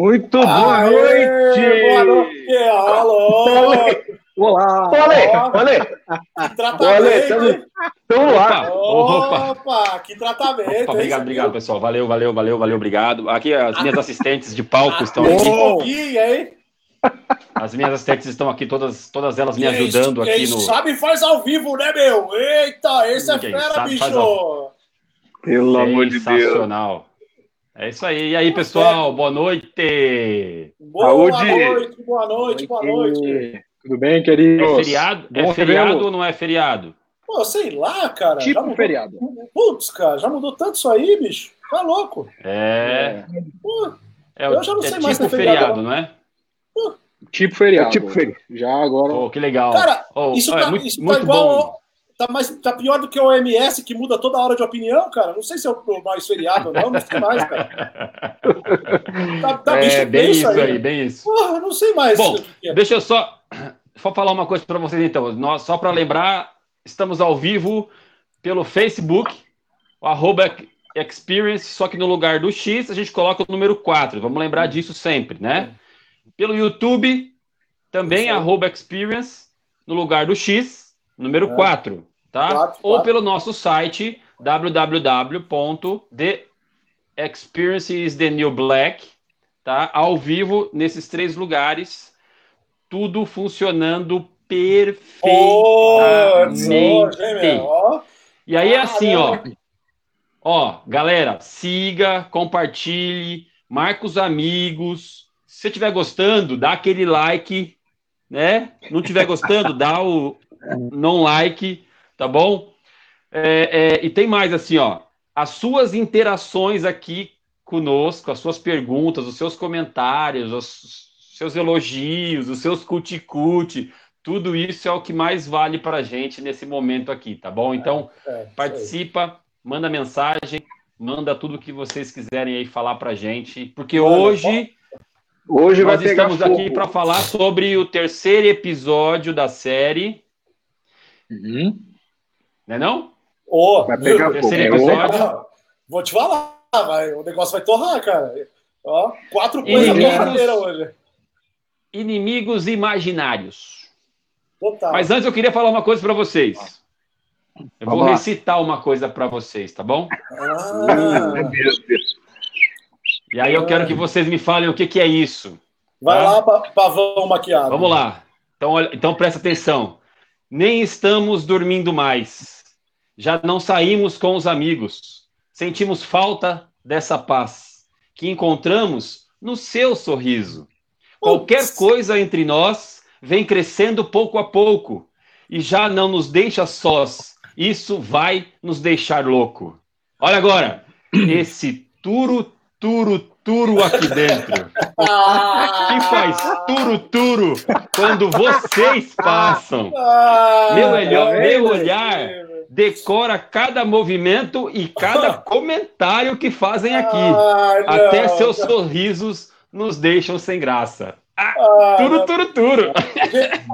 Muito boa noite! Boa noite! Alô! Olá! Olá! Olha! Que tratamento! Estamos lá! Opa, Opa! Que tratamento! Opa, obrigado, obrigado, pessoal. Valeu, valeu, valeu, valeu, obrigado. Aqui as minhas assistentes de palco estão aqui. pouquinho, hein? As minhas assistentes estão aqui, todas, todas elas me ajudando quem aqui no. sabe faz ao vivo, né, meu? Eita, esse é fera, bicho! Pelo amor de Deus! Sensacional. É isso aí. E aí, pessoal, boa noite. Boa Saúde! noite, boa noite, boa noite. Tudo bem, queridos? É feriado? É Bom feriado revelo. ou não é feriado? Pô, sei lá, cara. já Tipo mudou... feriado. Putz, cara, já mudou tanto isso aí, bicho. Tá louco. É. Pô, É, Eu já não é sei mais tipo se é feriado feriado, não é? Tipo feriado. É tipo feriado. Já agora. Oh, que legal. Cara, Oh, isso é tá, muito, isso tá muito igual. bom. Tá, mais, tá pior do que o OMS, que muda toda hora de opinião, cara. Não sei se é o mais feriado ou não, não sei mais, cara. Tá, tá bicho, é bem isso aí, né? bem isso. Porra, não sei mais. Bom, é. Deixa eu só, só falar uma coisa para vocês então. Nós, só para lembrar, estamos ao vivo pelo Facebook, o arroba Experience, só que no lugar do X a gente coloca o número 4. Vamos lembrar disso sempre, né? Pelo YouTube, também aí. arroba Experience, no lugar do X, número É. 4, tá? Quatro, Ou quatro. pelo nosso site www.theexperiencesthenewblack, tá? Ao vivo nesses três lugares, tudo funcionando perfeitamente. Ó. E aí é assim, ó. Ó, galera, siga, compartilhe, marca os amigos. Se você estiver gostando, dá aquele like, né? Não estiver gostando, dá o não like, tá bom? É, é, e tem mais assim, ó. As suas interações aqui conosco, as suas perguntas, os seus comentários, os seus elogios, os seus cuticute, tudo isso é o que mais vale para a gente nesse momento aqui, tá bom? Então, É, participa, manda mensagem, manda tudo que vocês quiserem aí falar pra gente, porque hoje Hoje nós estamos fogo. aqui para falar sobre o terceiro episódio da série, Uhum. Né não? Ô, Vai pegar viu? fogo. Terceiro É episódio. Vou te falar, vai, o negócio vai torrar, cara. Ó, quatro coisas inimigos- torradeiras hoje. Inimigos imaginários. Total. Mas antes eu queria falar uma coisa para vocês. Eu vou Vamos lá. recitar uma coisa para vocês, tá bom? Ah, É. E aí eu quero que vocês me falem o que, que é isso. vai Tá? lá, pa- pavão maquiado. Vamos lá. Então, olha, então presta atenção. Nem estamos dormindo mais. Já não saímos com os amigos. Sentimos falta dessa paz que encontramos no seu sorriso. Qualquer Putz. coisa entre nós vem crescendo pouco a pouco e já não nos deixa sós. Isso vai nos deixar louco. Olha agora, esse turo, turo, turo aqui dentro Ah, que faz turo-turo quando vocês passam. ah, Meu olhar- tá meu olhar. Decora cada movimento e cada comentário que fazem aqui. Ah, não. Até seus sorrisos nos deixam sem graça. Ah, Turo, turo, turo.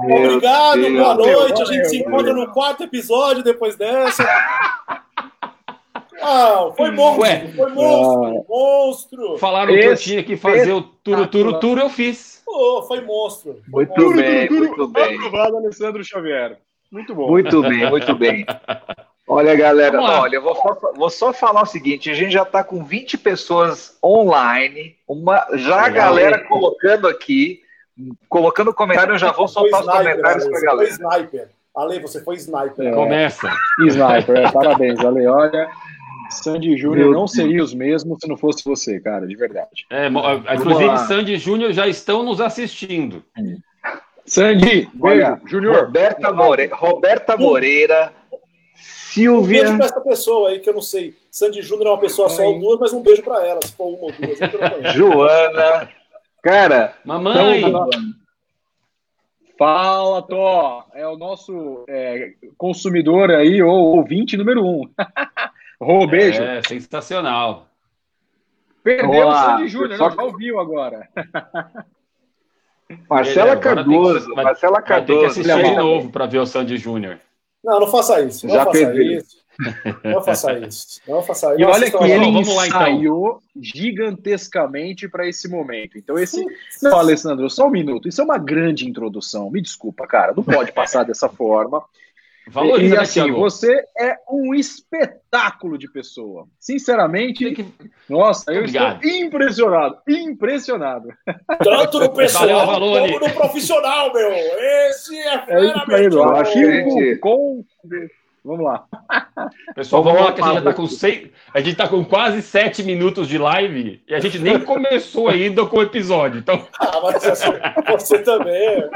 Obrigado, Deus, boa valeu, noite. a valeu, gente se encontra no quarto episódio depois dessa. Ah, foi monstro, Ué. foi monstro, monstro. Falaram que eu Esse- tinha que fazer o turo, turo, turo, eu fiz. Pô, foi monstro. Foi Muito monstro. bem, muito bem. Aprovado, Alessandro Xavier. Muito bom. Muito bem, muito bem. Olha, galera, olha, eu vou só, vou só falar o seguinte: a gente já está com 20 pessoas online, uma, já a galera colocando aqui, colocando comentário, eu já vou soltar os comentários para a você foi galera. sniper. Ale, você foi sniper. É. Começa. Sniper, é, parabéns, Ale. Olha, Sandy Júnior não seria os mesmos se não fosse você, cara, de verdade. É, inclusive. Sandy e Júnior já estão nos assistindo. Sandy, Olha, beijo. Júnior, Roberta, More... Roberta Moreira, Um Silvia. beijo pra essa pessoa aí, que eu não sei. Sandy Júnior é uma pessoa só ou duas, mas um beijo pra ela, se for uma ou duas. Joana. Cara, Mamãe, Então, fala, Tó. É o nosso é, consumidor aí, ou ouvinte número um. Rô, beijo. é sensacional. Perdeu o Olá. Sandy Júnior, Só não, já ouviu agora. Marcela tem que- Cardoso. vai- Marcela Vai ter que Cardoso. assistir de novo para ver o Sandy Júnior. Não, não faça isso. Não Já faça ele. isso. Não faça isso. Não faça isso. E olha que ele vamos lá, então. ensaiou gigantescamente para esse momento. Então, esse. Não, Alessandro, só um minuto. Isso é uma grande introdução. Me desculpa, cara. Não pode passar dessa forma. Valoriza, e assim, você é um espetáculo de pessoa. Sinceramente, que- nossa, eu Obrigado. estou impressionado. Impressionado. Tanto no pessoal Valeu, como no profissional, meu. Esse é É fera, aí, meu. Acho que- com. Vamos lá. Pessoal, Vamos vamos lá que a gente já tá Pablo. com seis. A gente tá com quase sete minutos de live e a gente nem começou ainda com o episódio. Então, Ah, mas você, você também.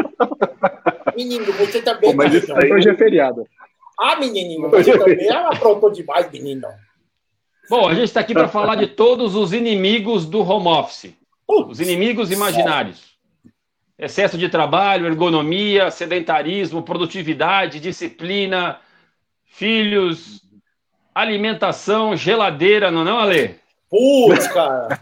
Menino, você também. Pô, mas isso aí- Hoje é feriado. Ah, menininho, você também aprontou demais, menino. bom, a gente está aqui para falar de todos os inimigos do home office. Os inimigos imaginários. Excesso de trabalho, ergonomia, sedentarismo, produtividade, disciplina, filhos, alimentação, geladeira, não é não, Ale? Putz, cara.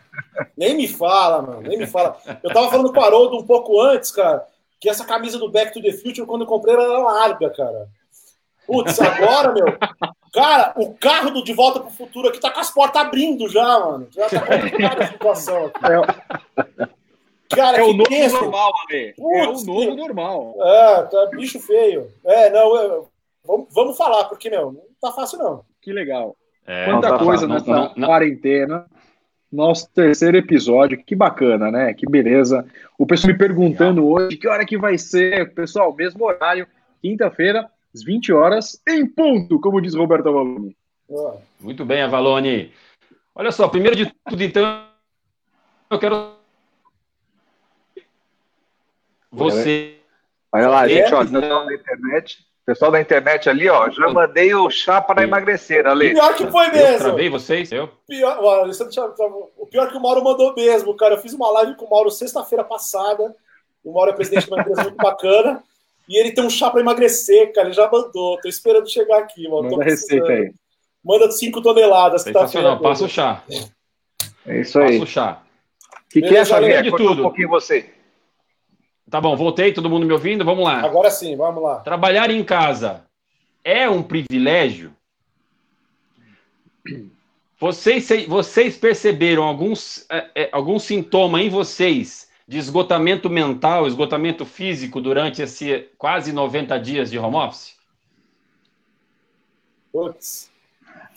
Nem me fala, mano. Nem me fala. Eu tava falando com o Haroldo um pouco antes, cara, que essa camisa do Back to the Future, quando eu comprei, ela era larga, cara. Putz, agora, meu. Cara, o carro do De Volta pro Futuro aqui tá com as portas abrindo já, mano. Já tá complicada a situação aqui. Cara, É o que novo tenso. normal, Ale. É o Putz, novo normal. É, tá bicho feio. É, não, eu- vamos, vamos falar, porque, meu, não tá fácil, não. Que legal. É, Quanta não tá coisa não- nessa não- não- quarentena. Nosso terceiro episódio, que bacana, né? Que beleza. O pessoal me perguntando hoje que hora que vai ser. Pessoal, mesmo horário, quinta-feira, às 20 horas, em ponto, como diz Roberto Avaloni. Ó, Muito bem, Avalone. Olha só, primeiro de tudo, então, eu quero. Você. Olha lá, É? gente, ó, pessoal da internet. Pessoal da internet ali, ó, já mandei o chá para emagrecer, Ale. Pior que foi Eu mesmo. travei vocês? Eu? Pior, Thiago, o pior que o Mauro mandou mesmo, cara. Eu fiz uma live com o Mauro sexta-feira passada. O Mauro é presidente de uma empresa muito bacana. E ele tem um chá para emagrecer, cara. Ele já mandou. Tô esperando chegar aqui, mano. Manda a receita aí. Manda 5 toneladas. Que tá Passa o chá. É isso aí. Passa o chá. O que, que é, Xavier? de tudo. um pouquinho você. Tá bom, voltei, todo mundo me ouvindo? Vamos lá. Agora sim, vamos lá. Trabalhar em casa é um privilégio? Vocês, vocês perceberam alguns, é, é, algum sintoma em vocês de esgotamento mental, esgotamento físico durante esse quase 90 dias de home office? Putz.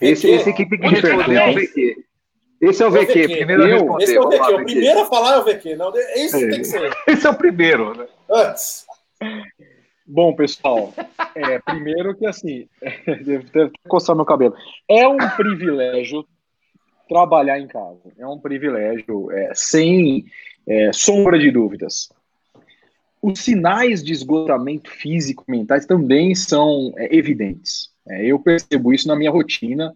Esse, esse aqui tem que Onde responder é o? Esse é o É o VQ, VQ. primeiro a Eu? responder. Esse é o VQ. O VQ. primeiro a falar é o VQ. Não, esse É. tem que ser. Esse é o primeiro, né? Antes. Bom, pessoal, é, primeiro que assim, devo ter que coçar meu cabelo. É um privilégio trabalhar em casa. É um privilégio, é, sem é, sombra de dúvidas. Os sinais de esgotamento físico mentais também são é, evidentes. É, eu percebo isso na minha rotina,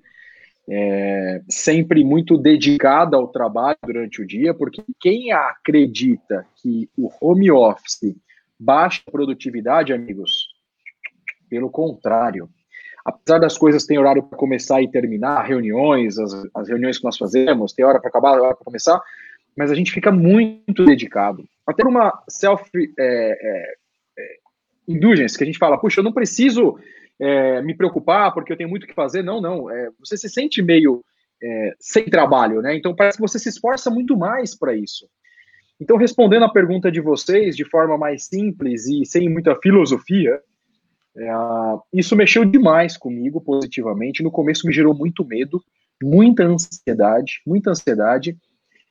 é, sempre muito dedicada ao trabalho durante o dia, porque quem acredita que o home office baixa produtividade, amigos, pelo contrário. Apesar das coisas terem horário para começar e terminar, reuniões, as, as reuniões que nós fazemos, tem hora para acabar, hora para começar, mas a gente fica muito dedicado. Até uma self é, é, é, que a gente fala, puxa, eu não preciso é, me preocupar porque eu tenho muito o que fazer. Não, não. É, você se sente meio é, sem trabalho, né? Então parece que você se esforça muito mais para isso. Então, respondendo a pergunta de vocês de forma mais simples e sem muita filosofia, é, isso mexeu demais comigo positivamente. No começo me gerou muito medo, muita ansiedade, muita ansiedade.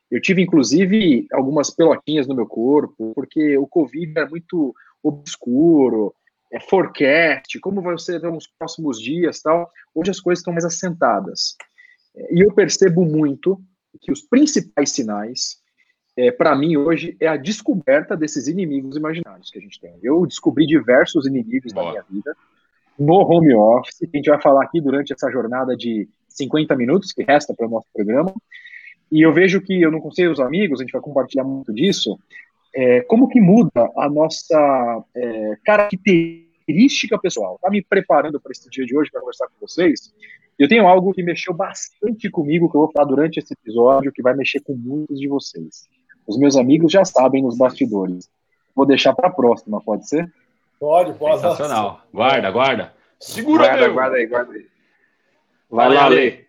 Eu tive, inclusive, algumas pelotinhas no meu corpo, porque o Covid era muito obscuro, é forecast, como vai ser nos próximos dias tal. Hoje as coisas estão mais assentadas. E eu percebo muito que os principais sinais é, para mim hoje é a descoberta desses inimigos imaginários que a gente tem. Eu descobri diversos inimigos Boa. da minha vida no home office, que a gente vai falar aqui durante essa jornada de 50 minutos que resta para o nosso programa. E eu vejo que eu não consigo os amigos, a gente vai compartilhar muito disso, é, como que muda a nossa é, característica pessoal. Tá me preparando para esse dia de hoje para conversar com vocês. Eu tenho algo que mexeu bastante comigo, que eu vou falar durante esse episódio, que vai mexer com muitos de vocês. Os meus amigos já sabem nos bastidores. Vou deixar para a próxima, pode ser? Pode, pode. Sensacional. Guarda, guarda. Segura, Guarda, meu. guarda aí, guarda aí. Vai lá, Lê.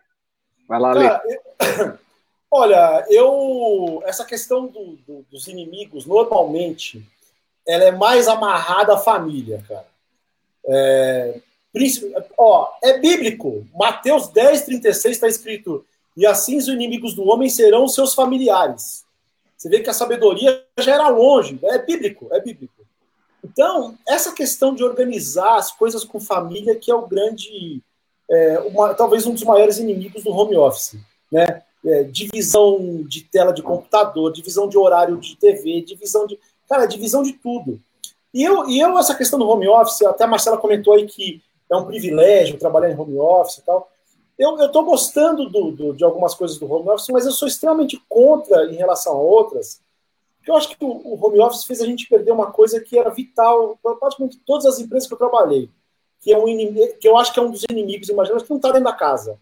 Vai lá, Lê. Eu- olha, eu. Essa questão do- do- dos inimigos, normalmente, ela é mais amarrada à família, cara. É, ó, é bíblico. Mateus 10, 36 está escrito: E assim os inimigos do homem serão seus familiares. Você vê que a sabedoria já era longe. É bíblico, é bíblico. Então, essa questão de organizar as coisas com família que é o grande. é, uma- talvez um dos maiores inimigos do home office. Né? É, divisão de tela de computador, divisão de horário de TV, divisão de. Cara, divisão de tudo. E eu, e eu, essa questão do home office, até a Marcela comentou aí que é um privilégio trabalhar em home office e tal. Eu estou gostando do, do- de algumas coisas do home office, mas eu sou extremamente contra em relação a outras. Porque eu acho que o, o home office fez a gente perder uma coisa que era vital para praticamente todas as empresas que eu trabalhei. Que, é um inimigo, que eu acho que é um dos inimigos, imagina, que não está dentro da casa.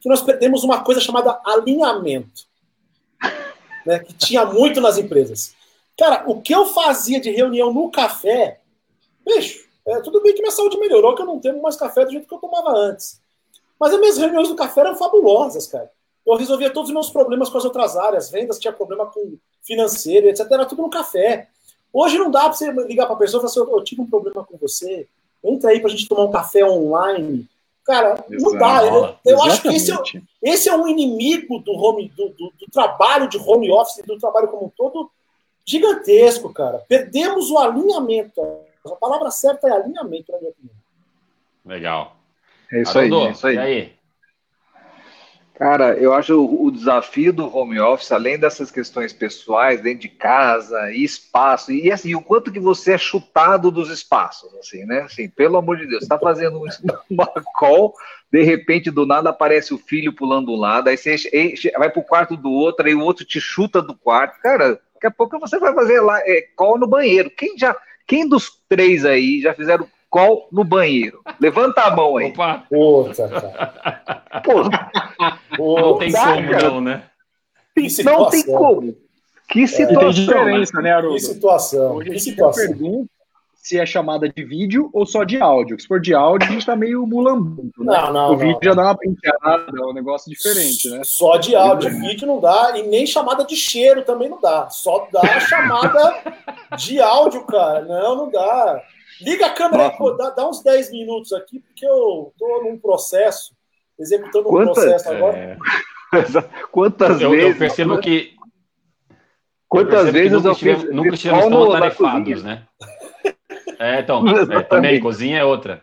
Que nós perdemos uma coisa chamada alinhamento. Né, que tinha muito nas empresas. Cara, o que eu fazia de reunião no café, bicho, é, tudo bem que minha saúde melhorou, que eu não tenho mais café do jeito que eu tomava antes. Mas as minhas reuniões no café eram fabulosas, cara. Eu resolvia todos os meus problemas com as outras áreas, vendas, tinha problema com financeiro, etc. Era tudo no café. Hoje não dá para você ligar para a pessoa e falar assim, eu, tive um problema com você, entra aí para a gente tomar um café online. Cara, não dá. Eu, eu acho que esse é, esse é um inimigo do, home, do, do, do trabalho de home office, do trabalho como um todo, gigantesco, cara. Perdemos o alinhamento. A palavra certa é alinhamento, na minha opinião. Legal. É isso aí, é isso aí. E aí? Cara, eu acho o, o desafio do home office, além dessas questões pessoais, dentro de casa e espaço, e assim, o quanto que você é chutado dos espaços, assim, né? Assim, pelo amor de Deus, você tá fazendo um- uma call, de repente, do nada aparece o filho pulando um lado, aí você vai pro quarto do outro, aí o outro te chuta do quarto. Cara, daqui a pouco você vai fazer lá é, call no banheiro. Quem já, quem dos três aí já fizeram call no banheiro? Levanta a mão aí. Opa, Puta, cara. Pô, não tem dá, como cara. não, né? Que não tem como. Que situação. tem diferença, né, Haroldo? Que situação. Hoje Que situação. pergunta se é chamada de vídeo ou só de áudio. Se for de áudio, a gente tá meio mulambuto, né? Não, não, o vídeo não. já dá uma penteada, é um negócio diferente, né? Só de áudio, de vídeo não dá, e nem chamada de cheiro também não dá. Só dá a chamada de áudio, cara. Não, não dá. Liga a câmera, pô, dá, dá uns 10 minutos aqui, porque eu tô num processo, executando um Quantas? processo agora. É, Quantas eu, vezes? eu percebo que. Quantas eu percebo que vezes nunca eu nunca call tão atarefados, né? É, então, é, também, cozinha é outra.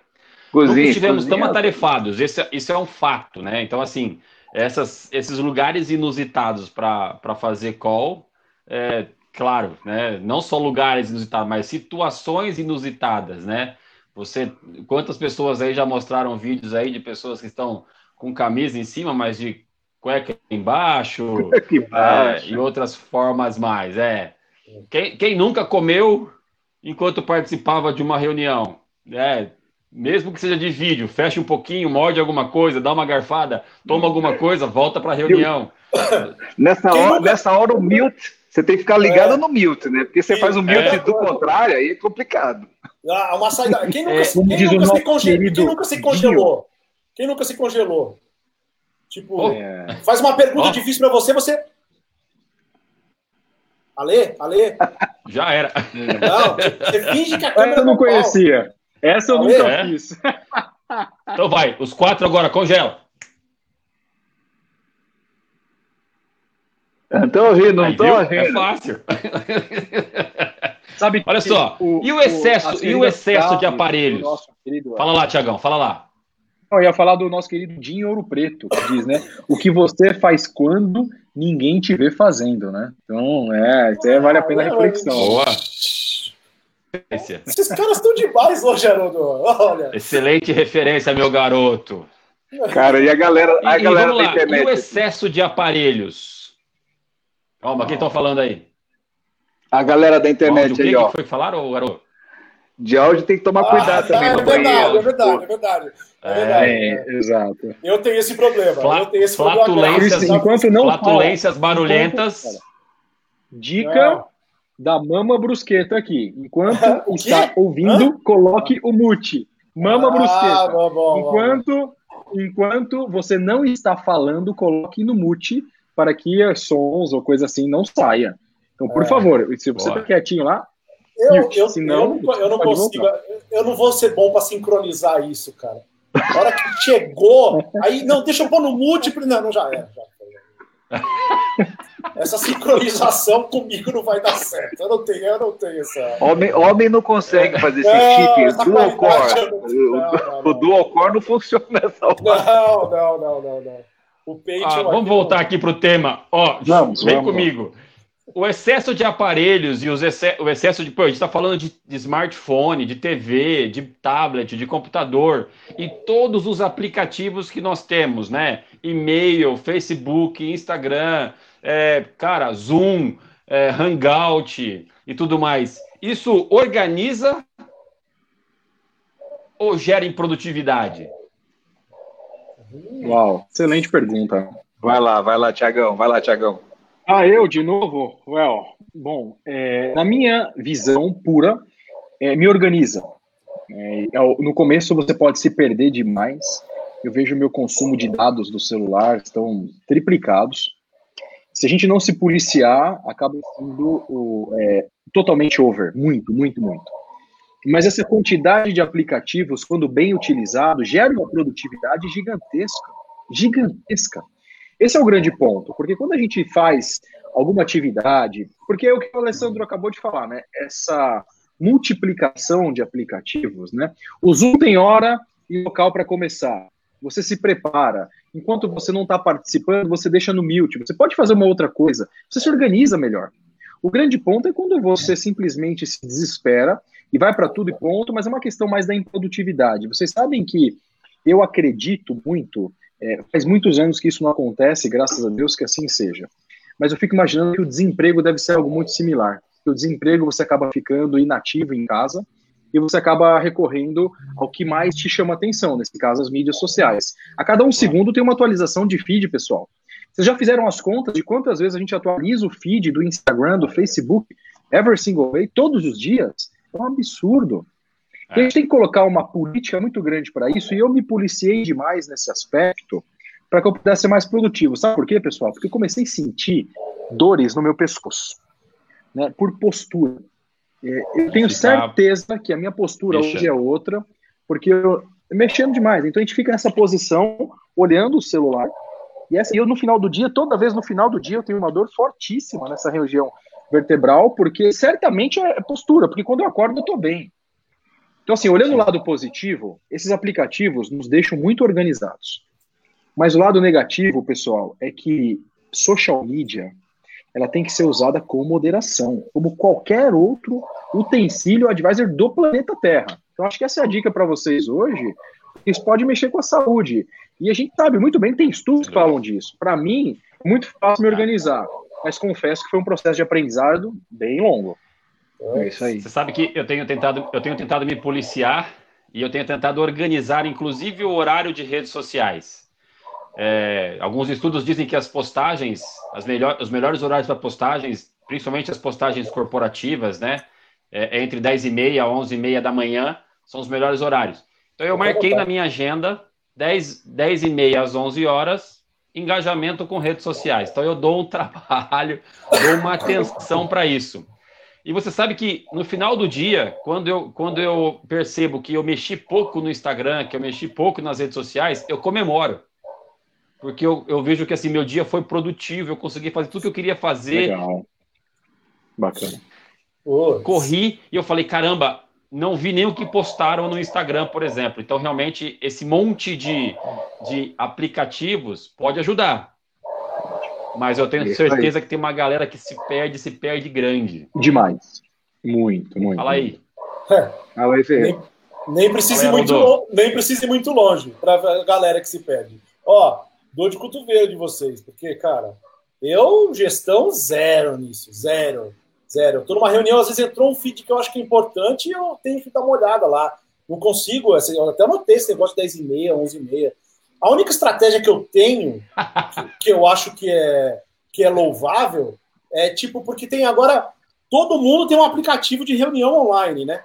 Nunca Cozinha, estivemos tão cozinha. atarefados, esse, é- isso é um fato, né? Então, assim, essas, esses lugares inusitados para fazer call, é, claro, né? Não só lugares inusitados, mas situações inusitadas, né? Você, quantas pessoas aí já mostraram vídeos aí de pessoas que estão com camisa em cima, mas de cueca embaixo, Que é, baixo. e outras formas mais, é. Quem, quem nunca comeu enquanto participava de uma reunião? É, mesmo que seja de vídeo, fecha um pouquinho, morde alguma coisa, dá uma garfada, toma alguma coisa, volta para a reunião. Nessa hora, nunca- nessa hora o mute, você tem que ficar ligado É. no mute, né? Porque você Sim, faz o mute é. do contrário, aí é complicado. Ah, uma saída. Quem nunca, É, quem nunca se querido Quem nunca se Dio. congelou? Quem nunca se congelou? Tipo, Oh. É. faz uma pergunta Ó. difícil pra você, você. Ale? Ale? Já era. Não, você finge que a câmera Essa eu não tá pau. conhecia. Essa eu Ale? nunca É? fiz. Então vai, os quatro agora, congela. Tô ouvindo, não viu? É fácil. Sabe Olha que só, e o excesso- as e o excesso de aparelhos? querido- Fala lá, Tiagão, fala lá. Não, Eu ia falar do nosso querido Dinho Ouro Preto, que diz, né? O que você faz quando ninguém te vê fazendo, né? Então, é, isso aí vale a pena a reflexão. Boa. Esse- Esses caras estão demais hoje, Haroldo. Olha. Excelente referência, meu garoto. Cara, e a galera, a e galera vamos da lá, e o internet? excesso de aparelhos? Calma, quem estão falando aí? A galera da Áudio, o internet que, aí, que ó. foi que falaram, garoto? De áudio tem que tomar cuidado Ah, também é no verdade, banheiro. é verdade, é verdade. É verdade. É, exato. Eu tenho esse problema. Fla- eu tenho esse problema. flatulências, grave. Enquanto não Flatulências fala, barulhentas. enquanto- Dica da Mama Brusqueta aqui. Enquanto É. Está ouvindo, coloque o mute. Mama Ah, Brusqueta. bom, bom, bom. Enquanto enquanto você não está falando, coloque no mute para que sons ou coisa assim não saia. Então, por é. favor, se você está quietinho lá, eu, eu, senão, eu, não, eu não consigo, voltar. eu não vou ser bom para sincronizar isso, cara. A hora que chegou, aí, não, deixa eu pôr no múltiplo, não, não já era. Já. Essa sincronização comigo não vai dar certo. Eu não tenho, eu não tenho essa. Homem, homem não consegue fazer esse chip dual core. O, o dual core não funciona nessa hora. Não, não, não, não, não. O ah, vamos voltar aqui para o tema. Ó, vamos, vem vamos. comigo o excesso de aparelhos e os exce o excesso de. Pô, a gente está falando de, de, smartphone, de TV, de tablet, de computador e todos os aplicativos que nós temos, né? E-mail, Facebook, Instagram, é, cara, Zoom, é, Hangout e tudo mais. Isso organiza ou gera improdutividade? Uau, excelente pergunta. Vai lá, vai lá, Tiagão, vai lá, Tiagão. Ah, eu de novo? Well, bom, é, na minha visão pura, é, me organiza. É, no começo você pode se perder demais. Eu vejo meu consumo de dados do celular estão triplicados. Se a gente não se policiar, acaba sendo é, totalmente over, muito, muito, muito. Mas essa quantidade de aplicativos, quando bem utilizado, gera uma produtividade gigantesca, gigantesca. Esse é o grande ponto, porque quando a gente faz alguma atividade, porque é o que o Alessandro acabou de falar, né? Essa multiplicação de aplicativos, né? O Zoom tem hora e local para começar. Você se prepara. Enquanto você não está participando, você deixa no mute. Você pode fazer uma outra coisa. Você se organiza melhor. O grande ponto é quando você simplesmente se desespera e vai para tudo e ponto, mas é uma questão mais da improdutividade. Vocês sabem que eu acredito muito é, faz muitos anos que isso não acontece, graças a Deus que assim seja. Mas eu fico imaginando que o desemprego deve ser algo muito similar. O desemprego você acaba ficando inativo em casa e você acaba recorrendo ao que mais te chama atenção, nesse caso as mídias sociais. A cada um segundo tem uma atualização de feed, pessoal. Vocês já fizeram as contas de quantas vezes a gente atualiza o feed do Instagram, do Facebook, every single day, todos os dias? É um absurdo. É. a gente tem que colocar uma política muito grande para isso, e eu me policiei demais nesse aspecto para que eu pudesse ser mais produtivo. Sabe por quê, pessoal? Porque eu comecei a sentir dores no meu pescoço, né, por postura. É, eu tenho certeza que a minha postura hoje é outra, porque eu mexendo demais. Então a gente fica nessa posição, olhando o celular. E assim, eu no final do dia, toda vez no final do dia, eu tenho uma dor fortíssima nessa região vertebral, porque certamente é postura, porque quando eu acordo eu tô bem. Então, assim, olhando o lado positivo, esses aplicativos nos deixam muito organizados. Mas o lado negativo, pessoal, é que social media ela tem que ser usada com moderação, como qualquer outro utensílio advisor do planeta Terra. Então, acho que essa é a dica para vocês hoje. Isso pode mexer com a saúde. E a gente sabe muito bem, tem estudos que falam disso. Para mim, muito fácil me organizar, mas confesso que foi um processo de aprendizado bem longo. É isso aí. Você sabe que eu tenho tentado, eu tenho tentado me policiar e eu tenho tentado organizar, inclusive, o horário de redes sociais. É, alguns estudos dizem que as postagens, as melhor, os melhores horários para postagens, principalmente as postagens corporativas, né? É, é entre 10 e meia a 11 e meia da manhã, são os melhores horários. Então eu marquei na minha agenda 10, 10 e meia às 11 horas, engajamento com redes sociais. Então eu dou um trabalho, dou uma atenção para isso. E você sabe que no final do dia, quando eu, quando eu percebo que eu mexi pouco no Instagram, que eu mexi pouco nas redes sociais, eu comemoro. Porque eu, eu vejo que assim, meu dia foi produtivo, eu consegui fazer tudo que eu queria fazer. Legal. Bacana. Corri e eu falei, caramba, não vi nem o que postaram no Instagram, por exemplo. Então, realmente, esse monte de, de aplicativos pode ajudar. Mas eu tenho certeza aí. que tem uma galera que se perde, se perde grande. Demais. Muito, muito. Fala aí. É. Fala aí, Nem, nem precisa ir muito, nem precisa ir muito longe para a galera que se perde. Ó, dor de cotovelo de vocês, porque, cara, eu, gestão zero nisso, zero, zero. Eu tô numa reunião, às vezes entrou um feed que eu acho que é importante e eu tenho que dar uma olhada lá. Não consigo, assim, eu até anotei esse negócio de 10 e meia, 11 e meia. A única estratégia que eu tenho, que, que, eu acho que é, que é louvável, é tipo, porque tem agora. Todo mundo tem um aplicativo de reunião online, né?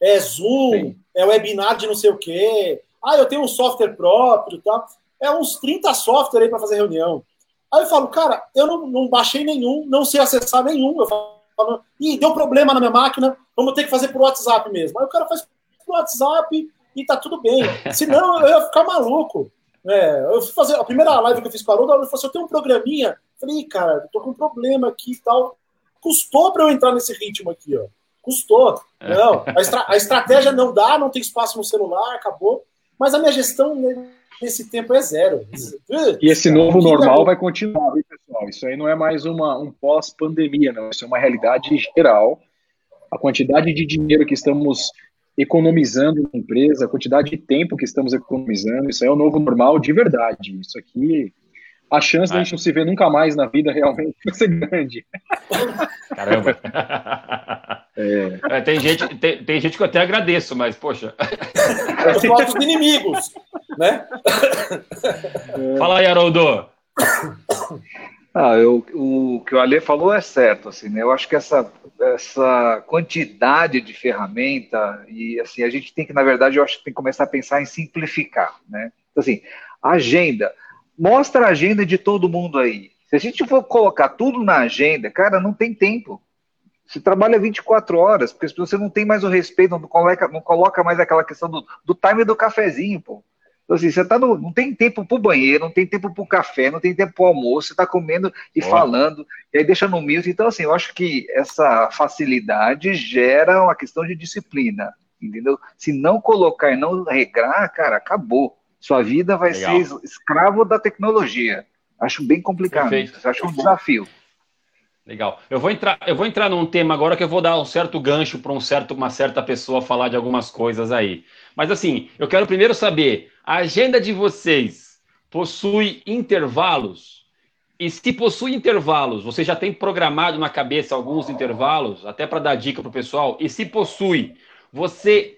É Zoom, Sim. é webinar de não sei o quê, Ah, eu tenho um software próprio e tal. É uns 30 softwares aí para fazer reunião. Aí eu falo, cara, eu não, não, baixei nenhum, não sei acessar nenhum. Eu falo, ih, deu problema na minha máquina, vamos ter que fazer por WhatsApp mesmo. Aí o cara faz por WhatsApp e tá tudo bem. Senão eu ia ficar maluco. É, eu fui fazer a primeira live que eu fiz com a Haroldo, ela falou assim: eu tenho um programinha. Falei, cara, tô com um problema aqui e tal. Custou para eu entrar nesse ritmo aqui, ó. Custou. É. Não, a, estra a estratégia não dá, não tem espaço no celular, acabou. Mas a minha gestão nesse tempo é zero. E esse novo normal vai continuar, viu, pessoal? Isso aí não é mais uma, um pós-pandemia, não. Isso é uma realidade geral. A quantidade de dinheiro que estamos economizando na empresa, a quantidade de tempo que estamos economizando, isso aí é o novo normal de verdade. Isso aqui, a chance é. de a gente não se ver nunca mais na vida realmente vai ser grande. Caramba. É. É, tem, gente, tem, tem, gente que eu até agradeço, mas, poxa. Os nossos inimigos, né? Fala aí, Haroldo. Ah, eu, o que o Ale falou é certo, assim, né? Eu acho que essa, essa quantidade de ferramenta e assim a gente tem que, na verdade, eu acho que tem que começar a pensar em simplificar, né? Então, assim, agenda, mostra a agenda de todo mundo aí. Se a gente for colocar tudo na agenda, cara, não tem tempo. Você trabalha 24 horas, porque você não tem mais o respeito, não coloca, não coloca mais aquela questão do, do time do cafezinho, pô. Então, assim, você tá no, não tem tempo para o banheiro, não tem tempo para o café, não tem tempo para o almoço, você está comendo e falando, e aí deixa no mute. Então, assim, eu acho que essa facilidade gera uma questão de disciplina, entendeu? Se não colocar e não regrar, cara, acabou. Sua vida vai Legal. ser escravo da tecnologia. Acho bem complicado. Perfeito. Acho um desafio. Legal. Eu vou entrar, eu vou entrar num tema agora que eu vou dar um certo gancho para um certo, uma certa pessoa falar de algumas coisas aí. Mas assim, eu quero primeiro saber, a agenda de vocês possui intervalos? E se possui intervalos, você já tem programado na cabeça alguns intervalos, até para dar dica para o pessoal? E se possui, você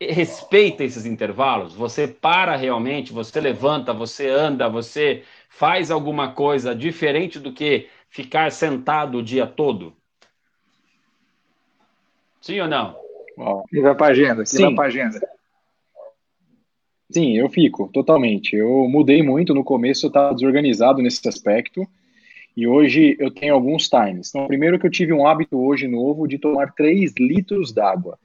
respeita esses intervalos? Você para realmente, você levanta, você anda, você faz alguma coisa diferente do que ficar sentado o dia todo? Sim ou não? E vai para a agenda, Sim. vai para agenda. Sim, eu fico, totalmente. Eu mudei muito, no começo eu estava desorganizado nesse aspecto, e hoje eu tenho alguns times. Então, primeiro que eu tive um hábito hoje novo de tomar 3 litros d'água.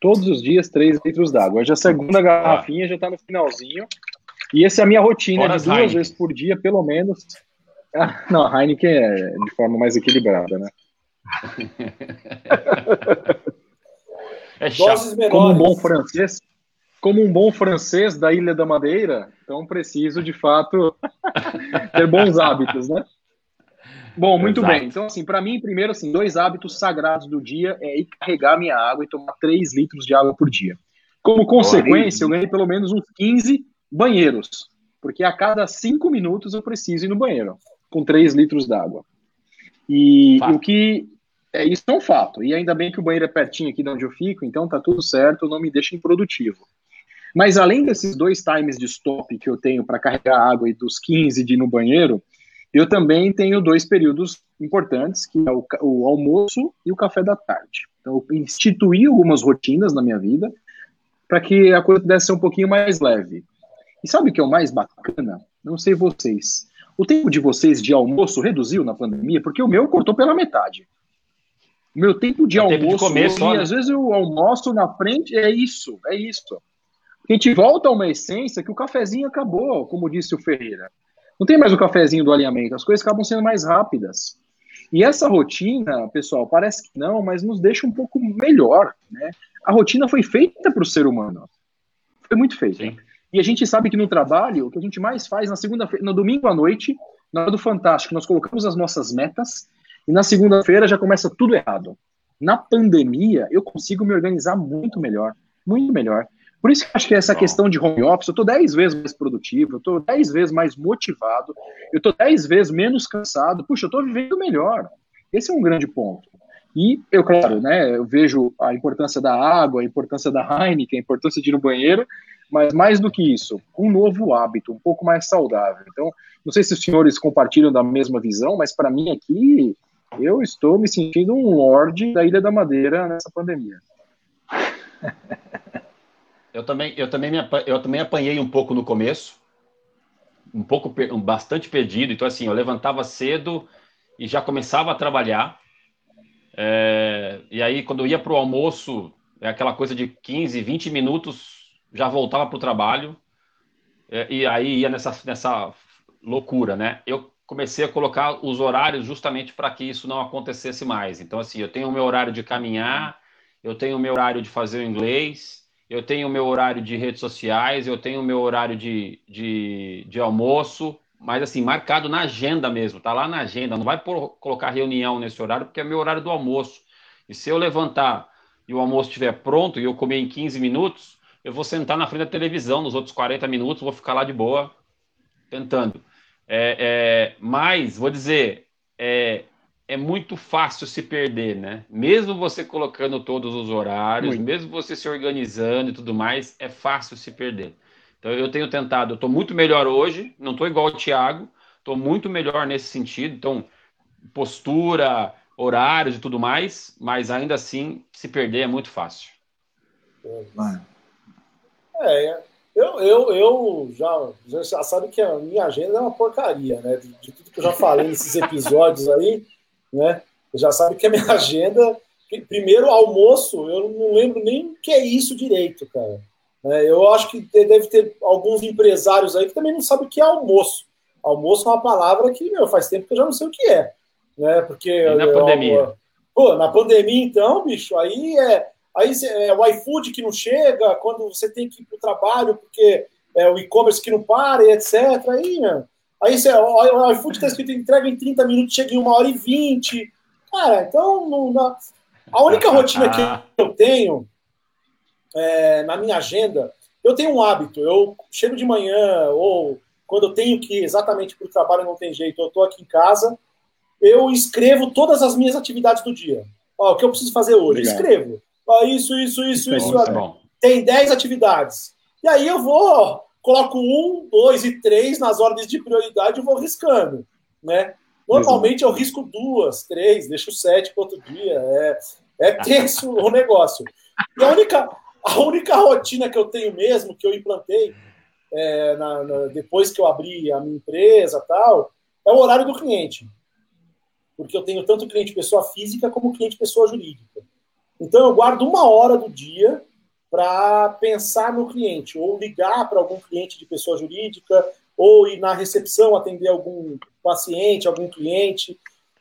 Todos os dias, 3 litros d'água. Já a segunda garrafinha já está no finalzinho. E essa é a minha rotina Fora de duas Heineken. vezes por dia, pelo menos, ah, não, a Heineken é de forma mais equilibrada, né? é chato. Como um bom francês, como um bom francês da Ilha da Madeira, então preciso de fato ter bons hábitos, né? Bom, muito Exato. bem. Então, assim, para mim, primeiro, assim, dois hábitos sagrados do dia é ir carregar minha água e tomar 3 litros de água por dia. Como consequência, eu ganhei pelo menos uns 15 banheiros, porque a cada 5 minutos eu preciso ir no banheiro com 3 litros d'água. E o que. É, isso é um fato. E ainda bem que o banheiro é pertinho aqui de onde eu fico, então tá tudo certo, não me deixa improdutivo. Mas além desses dois times de stop que eu tenho para carregar água e dos 15 de ir no banheiro, eu também tenho dois períodos importantes, que é o, o almoço e o café da tarde. Então, eu instituí algumas rotinas na minha vida para que a coisa pudesse ser um pouquinho mais leve. E sabe o que é o mais bacana? Não sei vocês. O tempo de vocês de almoço reduziu na pandemia? Porque o meu cortou pela metade. O meu tempo de é almoço, tempo de comer só, né? às vezes eu almoço na frente, é isso, é isso. A gente volta a uma essência que o cafezinho acabou, como disse o Ferreira. Não tem mais o cafezinho do alinhamento, as coisas acabam sendo mais rápidas. E essa rotina, pessoal, parece que não, mas nos deixa um pouco melhor, né? A rotina foi feita para o ser humano. Foi muito feita. Sim. E a gente sabe que no trabalho, o que a gente mais faz na segunda-feira, no domingo à noite, na hora do Fantástico, nós colocamos as nossas metas e na segunda-feira já começa tudo errado. Na pandemia, eu consigo me organizar muito melhor, muito melhor. Por isso que eu acho que essa questão de home office, eu estou 10 vezes mais produtivo, eu estou 10 vezes mais motivado, eu estou 10 vezes menos cansado. Puxa, eu estou vivendo melhor. Esse é um grande ponto. E eu, claro, né, eu vejo a importância da água, a importância da Heineken, a importância de ir no banheiro, mas mais do que isso, um novo hábito, um pouco mais saudável. Então, não sei se os senhores compartilham da mesma visão, mas para mim aqui, eu estou me sentindo um lorde da Ilha da Madeira nessa pandemia. Eu também, eu também, me, eu também apanhei um pouco no começo, um pouco, bastante perdido. Então, assim, eu levantava cedo e já começava a trabalhar. É, e aí, quando eu ia para o almoço, é aquela coisa de 15, 20 minutos, já voltava para o trabalho. É, e aí ia nessa, nessa loucura, né? Eu comecei a colocar os horários justamente para que isso não acontecesse mais. Então, assim, eu tenho o meu horário de caminhar, eu tenho o meu horário de fazer o inglês, eu tenho o meu horário de redes sociais, eu tenho o meu horário de, de, de almoço, mas assim, marcado na agenda mesmo, tá lá na agenda, não vai por, colocar reunião nesse horário, porque é meu horário do almoço. E se eu levantar e o almoço estiver pronto e eu comer em 15 minutos, eu vou sentar na frente da televisão nos outros 40 minutos, vou ficar lá de boa, tentando. É, é, mas, vou dizer, é, é muito fácil se perder, né? Mesmo você colocando todos os horários, muito. mesmo você se organizando e tudo mais, é fácil se perder. Então eu tenho tentado, eu estou muito melhor hoje, não estou igual o Thiago, estou muito melhor nesse sentido. Então, postura, horários e tudo mais, mas ainda assim, se perder é muito fácil. É, eu, eu, eu já, já sabe que a minha agenda é uma porcaria, né? De, de tudo que eu já falei nesses episódios aí né? Já sabe que a minha agenda, primeiro almoço, eu não lembro nem o que é isso direito, cara. É, eu acho que deve ter alguns empresários aí que também não sabem o que é almoço. Almoço é uma palavra que meu, faz tempo que eu já não sei o que é, né? Porque e na eu, pandemia. Eu, pô, na pandemia então, bicho, aí é aí é o iFood que não chega, quando você tem que ir para o trabalho porque é o e-commerce que não para e etc. Aí, meu, Aí você, o iFood está escrito entrega em 30 minutos, chega em 1 hora e 20. Cara, então não dá. A única rotina que eu tenho é, na minha agenda, eu tenho um hábito. Eu chego de manhã, ou quando eu tenho que ir exatamente para o trabalho, não tem jeito, eu estou aqui em casa, eu escrevo todas as minhas atividades do dia. Ó, o que eu preciso fazer hoje? Legal. Escrevo. Ó, isso, isso, isso, isso. isso. Tem 10 atividades. E aí eu vou coloco um, dois e três nas ordens de prioridade e vou riscando, né? Normalmente eu risco duas, três, deixo sete para outro dia. É, é tenso o negócio. E a única, a única rotina que eu tenho mesmo, que eu implantei é, na, na, depois que eu abri a minha empresa tal, é o horário do cliente. Porque eu tenho tanto cliente pessoa física como cliente pessoa jurídica. Então eu guardo uma hora do dia para pensar no cliente, ou ligar para algum cliente de pessoa jurídica, ou ir na recepção atender algum paciente, algum cliente.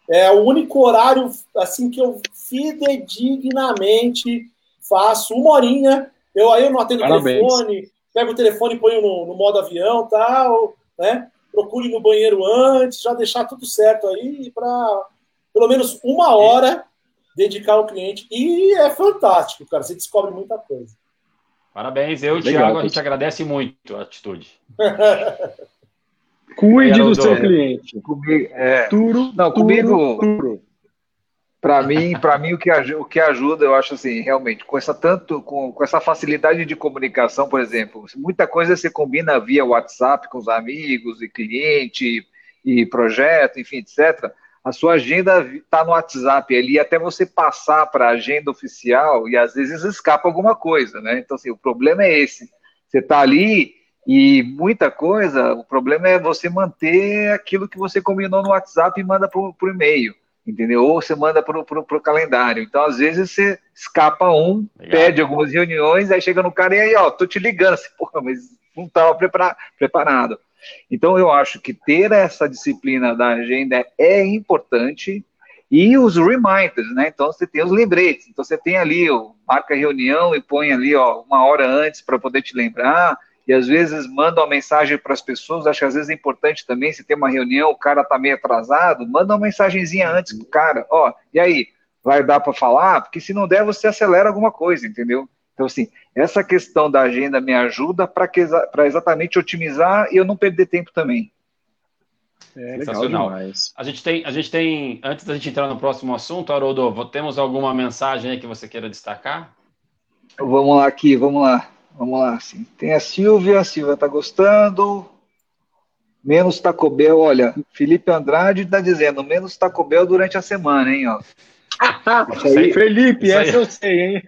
É o único horário assim que eu fidedignamente faço uma horinha. Eu aí eu não atendo o telefone, pego o telefone e ponho no, no modo avião, tal, né? Procure no banheiro antes, já deixar tudo certo aí para pelo menos uma hora dedicar ao cliente. E é fantástico, cara. Você descobre muita coisa. Parabéns, eu e o Thiago, a gente agradece muito a atitude. Cuide do seu cliente. Comigo, é, turo, não, comigo, para mim, para mim o que, o que ajuda, eu acho assim, realmente, com essa tanto com, com essa facilidade de comunicação, por exemplo, muita coisa você combina via WhatsApp com os amigos e cliente e projeto, enfim, etc a sua agenda está no WhatsApp ali, até você passar para a agenda oficial e às vezes escapa alguma coisa, né? Então, assim, o problema é esse. Você está ali e muita coisa, o problema é você manter aquilo que você combinou no WhatsApp e manda para o e-mail, entendeu? Ou você manda para o calendário. Então, às vezes, você escapa um, Legal. pede algumas reuniões, aí chega no cara e aí, ó, tô te ligando, assim, porra, mas não estava preparado. Então, eu acho que ter essa disciplina da agenda é importante e os reminders, né? Então, você tem os lembretes. Então, você tem ali, ó, marca reunião e põe ali, ó, uma hora antes para poder te lembrar. E às vezes manda uma mensagem para as pessoas. Acho que às vezes é importante também, se tem uma reunião, o cara tá meio atrasado, manda uma mensagenzinha antes pro cara. Ó, e aí, vai dar para falar? Porque se não der, você acelera alguma coisa, entendeu? Então, assim, essa questão da agenda me ajuda para exatamente otimizar e eu não perder tempo também. É, Sensacional. A gente, tem, a gente tem, antes da gente entrar no próximo assunto, Haroldo, temos alguma mensagem aí que você queira destacar? Vamos lá aqui, vamos lá. Vamos lá, sim. Tem a Silvia, a Silvia está gostando. Menos Taco Bell, olha, Felipe Andrade está dizendo menos Taco Bell durante a semana, hein, ó. Aí, Felipe, essa eu sei, hein?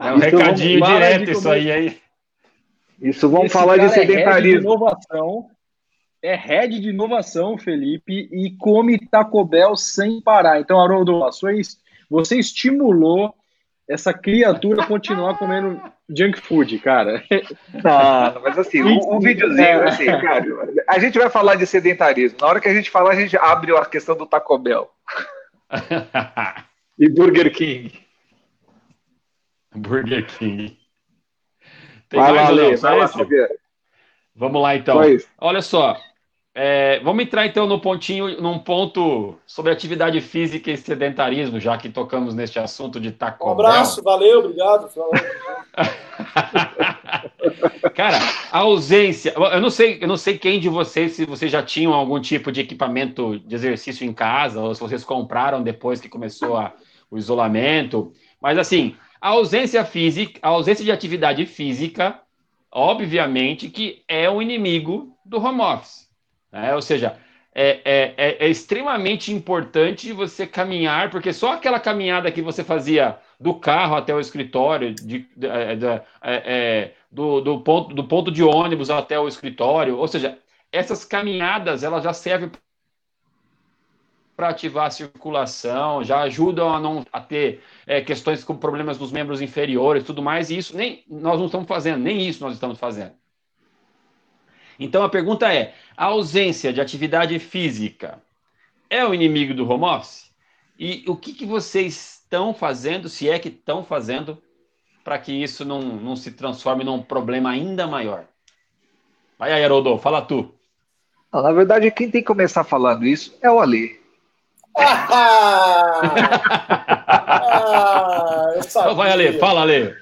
É um então, recadinho direto isso aí, hein? Isso, vamos Esse falar de é sedentarismo. É de inovação, é head de inovação, Felipe, e come Taco Bell sem parar. Então, Haroldo, você estimulou essa criatura a continuar comendo junk food, cara. Não, mas assim, um, um videozinho, assim, cara, a gente vai falar de sedentarismo. Na hora que a gente falar, a gente abre a questão do Taco Bell. e Burger King. Burger King. Tem vai mais lá, não, só Vamos lá, então. Olha só. É, vamos entrar então no pontinho, num ponto sobre atividade física e sedentarismo, já que tocamos neste assunto de Taco Um abraço, valeu, obrigado. Cara, a ausência. Eu não sei, eu não sei quem de vocês, se vocês já tinham algum tipo de equipamento de exercício em casa, ou se vocês compraram depois que começou a, o isolamento. Mas assim, a ausência física, a ausência de atividade física, obviamente que é o inimigo do home office. Né? Ou seja, é, é, é, é, extremamente importante você caminhar, porque só aquela caminhada que você fazia do carro até o escritório, de, de, é, de, é, é, do, do, ponto, do ponto de ônibus até o escritório, ou seja, essas caminhadas elas já servem para ativar a circulação, já ajudam a não a ter é, questões com problemas nos membros inferiores, tudo mais, e isso nem nós não estamos fazendo, nem isso nós estamos fazendo. Então a pergunta é: a ausência de atividade física é o inimigo do home office? E o que, que vocês estão fazendo, se é que estão fazendo, para que isso não, não se transforme num problema ainda maior? Vai aí, Haroldo, fala tu. na verdade, quem tem que começar falando isso é o Ali. ah, então vai, Ale, fala, Ale.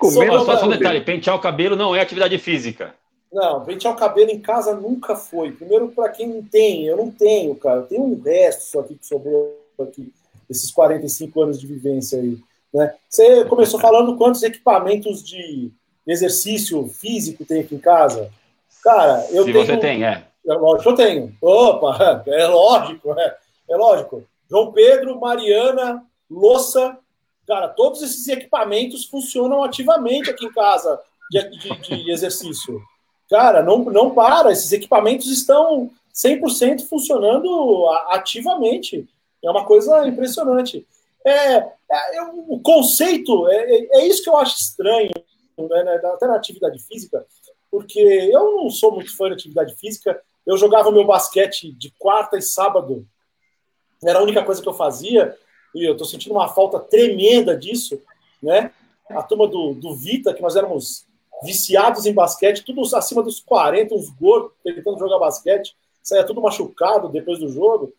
Só, só, só um detalhe: pentear o cabelo não é atividade física. Não, pentear o cabelo em casa nunca foi. Primeiro, para quem não tem, eu não tenho, cara. Eu tenho um resto só aqui que sobrou aqui, esses 45 anos de vivência aí. Né? Você começou falando quantos equipamentos de exercício físico tem aqui em casa? Cara, eu Se tenho. você tem, é. É lógico que eu tenho. Opa, é lógico, é, é lógico. João Pedro, Mariana, louça. Cara, todos esses equipamentos funcionam ativamente aqui em casa de, de, de exercício. Cara, não, não para, esses equipamentos estão 100% funcionando ativamente. É uma coisa impressionante. É, é, o conceito, é, é, é, isso que eu acho estranho, né, né, até na atividade física, porque eu não sou muito fã de atividade física. Eu jogava meu basquete de quarta e sábado, era a única coisa que eu fazia, e eu estou sentindo uma falta tremenda disso, né? A turma do, do Vita, que nós éramos viciados em basquete, tudo acima dos 40, uns gordos, tentando jogar basquete, saia tudo machucado depois do jogo.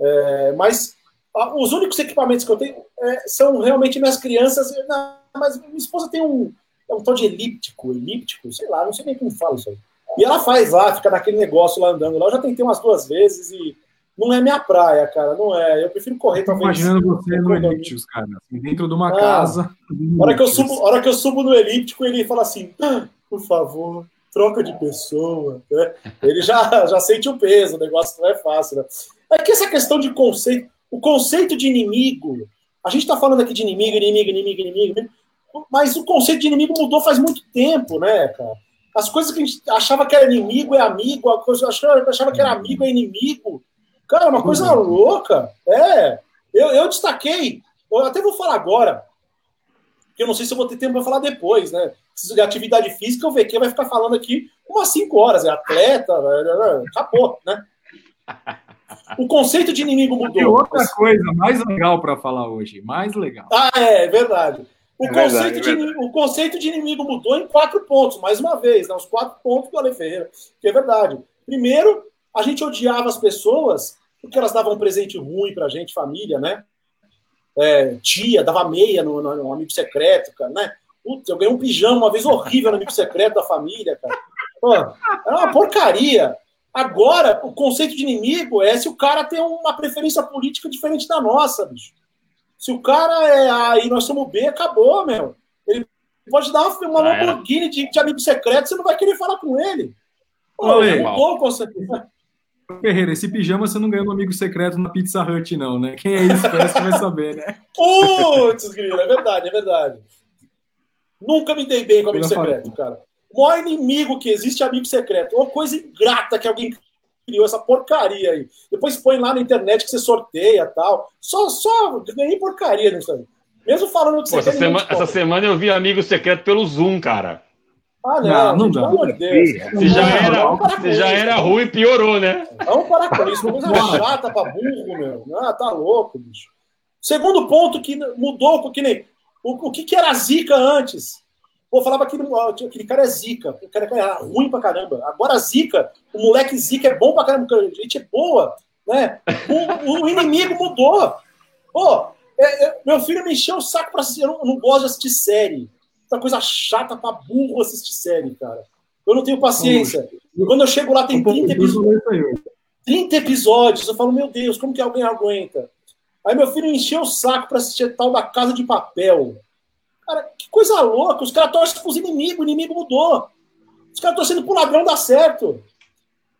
É, mas a, os únicos equipamentos que eu tenho é, são realmente minhas crianças. Não, mas minha esposa tem um, é um tal de elíptico, elíptico, sei lá, não sei nem como fala isso aí. E ela faz lá, fica naquele negócio lá andando lá. Eu já tentei umas duas vezes e não é minha praia, cara, não é. Eu prefiro correr Tô talvez. Imaginando você no elíptico, cara, assim, dentro de uma ah, casa. Hora que, eu subo, hora que eu subo no elíptico, ele fala assim: ah, por favor, troca de pessoa. Né? Ele já, já sente o peso, o negócio não é fácil. Né? É que essa questão de conceito, o conceito de inimigo, a gente está falando aqui de inimigo, inimigo, inimigo, inimigo, mas o conceito de inimigo mudou faz muito tempo, né, cara? As coisas que a gente achava que era inimigo é amigo, a coisa achava, que era amigo é inimigo. Cara, uma coisa louca. É. Eu, eu destaquei, eu até vou falar agora, que eu não sei se eu vou ter tempo para falar depois, né? de atividade física, o VQ vai ficar falando aqui umas 5 horas. É atleta, acabou, né? O conceito de inimigo mudou. E outra coisa mais legal para falar hoje, mais legal. Ah, é, é verdade. O, é conceito verdade, de, é o conceito de inimigo mudou em quatro pontos, mais uma vez, né? os quatro pontos do Ale Ferreira, que é verdade. Primeiro, a gente odiava as pessoas porque elas davam um presente ruim pra gente, família, né? É, tia, dava meia no, no, no, amigo secreto, cara, né? Putz, eu ganhei um pijama uma vez horrível no amigo secreto da família, cara. Pô, era uma porcaria. Agora, o conceito de inimigo é se o cara tem uma preferência política diferente da nossa, bicho. Se o cara é A e nós somos B, acabou, meu. Ele pode dar uma, uma Lamborghini de, de, amigo secreto, você não vai querer falar com ele. Pô, mudou o conceito. Ferreira, esse pijama você não ganhou no amigo secreto na Pizza Hut, não, né? Quem é isso? Parece que vai saber, né? Putz, grilo, é verdade, é verdade. Nunca me dei bem com amigo secreto, cara. O maior inimigo que existe é amigo secreto. Uma coisa ingrata que alguém criou essa porcaria aí. Depois põe lá na internet que você sorteia tal. Só, só ganhei porcaria nisso aí. Mesmo falando que Pô, você essa, semana, essa semana eu vi amigo secreto pelo Zoom, cara. Ah, não, Não, não dá. pelo amor de Deus. Se já era, se já era ruim, piorou, né? Vamos parar com isso. Uma coisa chata pra burro, meu. Ah, tá louco, bicho. Segundo ponto que mudou, que nem. O, o que, que era zica antes? Pô, falava que aquele cara é zica. O cara era ruim pra caramba. Agora zica, o moleque zica é bom pra caramba. A gente é boa, né? O, o inimigo mudou. Pô, é- é- meu filho me encheu o saco pra assistir. Eu não, eu não gosto de assistir série. Essa coisa chata pra burro assistir série, cara. Eu não tenho paciência. Quando eu chego lá, tem 30 episódios. 30 episódios. Eu falo, meu Deus, como que alguém aguenta? Aí meu filho encheu o saco pra assistir tal da Casa de Papel. Cara, que coisa louca. Os caras torcem pros inimigos, o inimigo mudou. Os caras torcendo pro ladrão dar certo.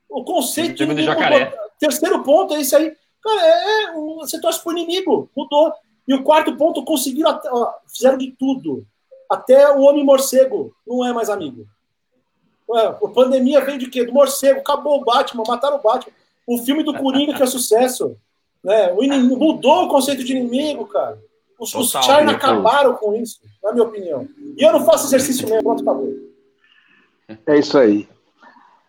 O conceito do inimigo jacaré. mudou. Terceiro ponto é esse aí. Cara, é, é, o- você torce pro inimigo, mudou. E o quarto ponto, conseguiram, até- ó, fizeram de tudo. Até o Homem Morcego não é mais amigo. Ué, a pandemia veio de quê? Do morcego. Acabou o Batman, mataram o Batman. O filme do Coringa que é sucesso. Né? O inimigo, mudou o conceito de inimigo, cara. Os, os China total. acabaram com isso, na minha opinião. E eu não faço exercício mesmo, pronto, acabou. É isso aí.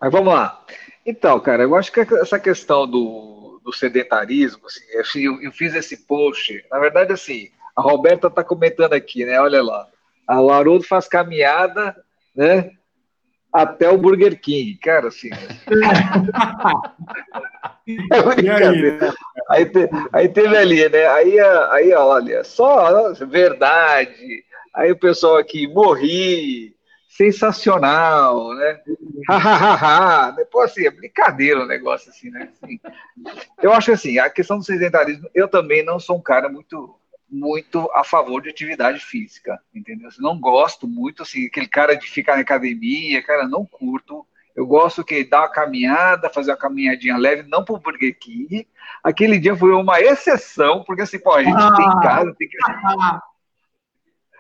Mas vamos lá. Então, cara, eu acho que essa questão do, do sedentarismo, assim, eu, eu fiz esse post. Na verdade, assim, a Roberta está comentando aqui, né? Olha lá. A Haroldo faz caminhada, né? Até o Burger King. Cara, assim. é brincadeira. Aí, te- aí teve ali, né? Aí, aí olha, só verdade. Aí o pessoal aqui, morri, sensacional, né? Depois, assim, é brincadeira o negócio, assim, né? Assim, eu acho assim, a questão do sedentarismo, eu também não sou um cara muito muito a favor de atividade física, entendeu? Eu não gosto muito, assim, aquele cara de ficar na academia, cara, não curto. Eu gosto que dar uma caminhada, fazer uma caminhadinha leve, não pro Burger King. Aquele dia foi uma exceção, porque assim, pô, a gente Ah. tem casa, tem que.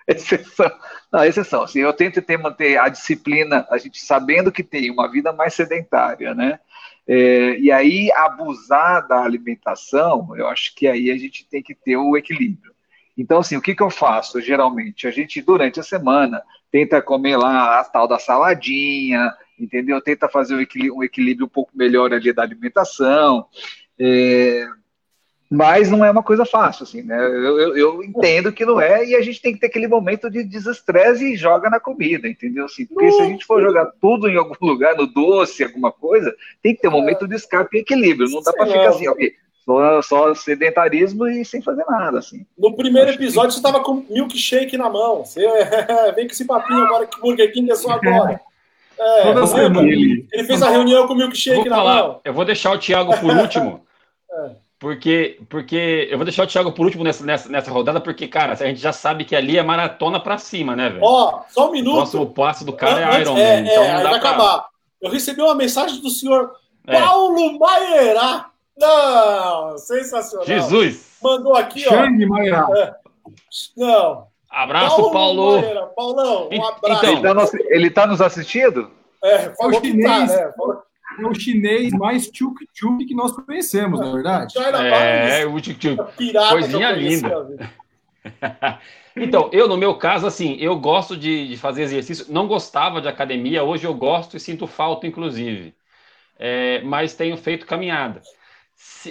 Exceção. Não, exceção. Assim, eu tento ter, manter a disciplina, a gente sabendo que tem uma vida mais sedentária, né? É, e aí, abusar da alimentação, eu acho que aí a gente tem que ter o equilíbrio. Então, assim, o que, que eu faço? Geralmente, a gente, durante a semana, tenta comer lá a tal da saladinha, entendeu? Tenta fazer um equilíbrio, um equilíbrio um pouco melhor ali da alimentação. É, mas não é uma coisa fácil, assim, né? Eu, eu, eu entendo que não é, e a gente tem que ter aquele momento de desestresse e joga na comida, entendeu? Assim, porque se a gente for jogar tudo em algum lugar, no doce, alguma coisa, tem que ter um momento de escape e equilíbrio. Não dá para ficar assim, ok, só, só sedentarismo e sem fazer nada, assim. No primeiro episódio, você tava com milkshake na mão. Você vem com esse papinho agora que Burger King é só agora. É, Toda lembra? semana. ele fez a reunião com o milkshake na falar, mão. eu vou deixar o Thiago por último. É. Porque, porque eu vou deixar o Thiago por último nessa, nessa, nessa rodada, porque, cara, a gente já sabe que ali é maratona pra cima, né, velho? Ó, só um O minuto. próximo passo do cara é Iron Man. é, então é, não dá vai pra... acabar. Eu recebi uma mensagem do senhor É. Paulo Maierá. Não, sensacional. Jesus! Mandou aqui, ó. Xande Maia. Não. Abraço, Paulo! Maierá. Paulão, um Então- abraço. Ele tá, nos, ele tá nos assistindo? É, falou que tá, chinês. né? Falou É o chinês mais tchuk-tchuk que nós conhecemos, na verdade. que China É, o pirata coisinha linda. Então, eu, no meu caso, assim, eu gosto de, de fazer exercício. Não gostava de academia, hoje eu gosto e sinto falta, inclusive. É, mas tenho feito caminhada.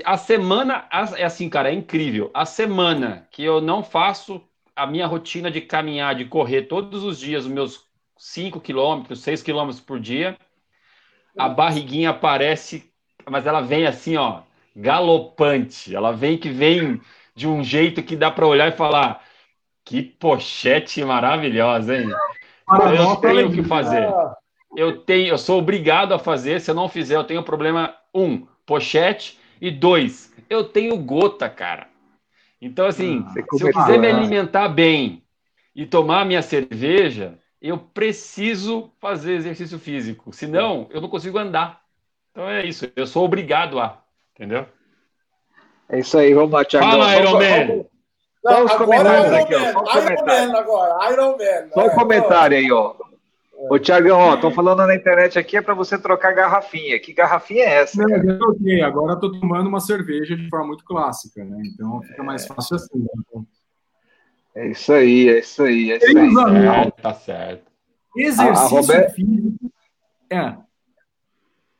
A semana, é assim, cara, é incrível. A semana que eu não faço a minha rotina de caminhar, de correr todos os dias, os meus 5 quilômetros, 6 quilômetros por dia, a barriguinha aparece, mas ela vem assim, ó, galopante. Ela vem que vem de um jeito que dá para olhar e falar que pochete maravilhosa, hein? Eu tenho o que fazer. Eu tenho, eu sou obrigado a fazer. Se eu não fizer, eu tenho problema um, pochete e dois, eu tenho gota, cara. Então assim, Você se eu quiser me alimentar bem e tomar minha cerveja, eu preciso fazer exercício físico. Senão, eu não consigo andar. Então é isso. Eu sou obrigado a, entendeu? É isso aí, vamos lá, Thiago. Fala, Iron Man. Só os agora comentários Iron aqui, ó, Man, só os Iron comentários. Man agora, Iron Man. Só um comentário aí, ó. Ô, Tiagão, ó, estão falando na internet aqui é para você trocar garrafinha. Que garrafinha é essa? Não, já troquei. Agora eu tô tomando uma cerveja de forma muito clássica, né? Então fica mais fácil assim. Né? Então, É isso aí, é isso aí, é isso aí. amigos. É, tá certo. Exercício A Roberta- físico. É.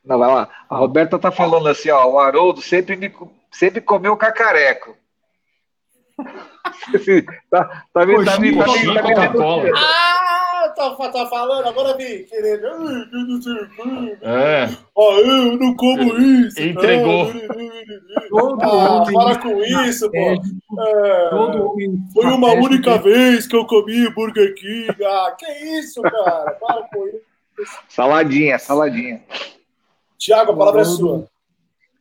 Não, vai lá. A Roberta tá falando assim, ó, o Haroldo sempre, me, sempre comeu cacareco. tá, tá me, tá me, tá me, tá me-. Ah, tá, tá falando, agora vi, querendo. Ai, eu não sei o quê. É, Ah, eu não como isso. Entregou. Todo Ah, homem para com isso, pô. É, todo homem foi uma única vez que eu comi Burger King. Ah, que isso, cara? Para com isso. Saladinha, saladinha. Tiago, a palavra é sua.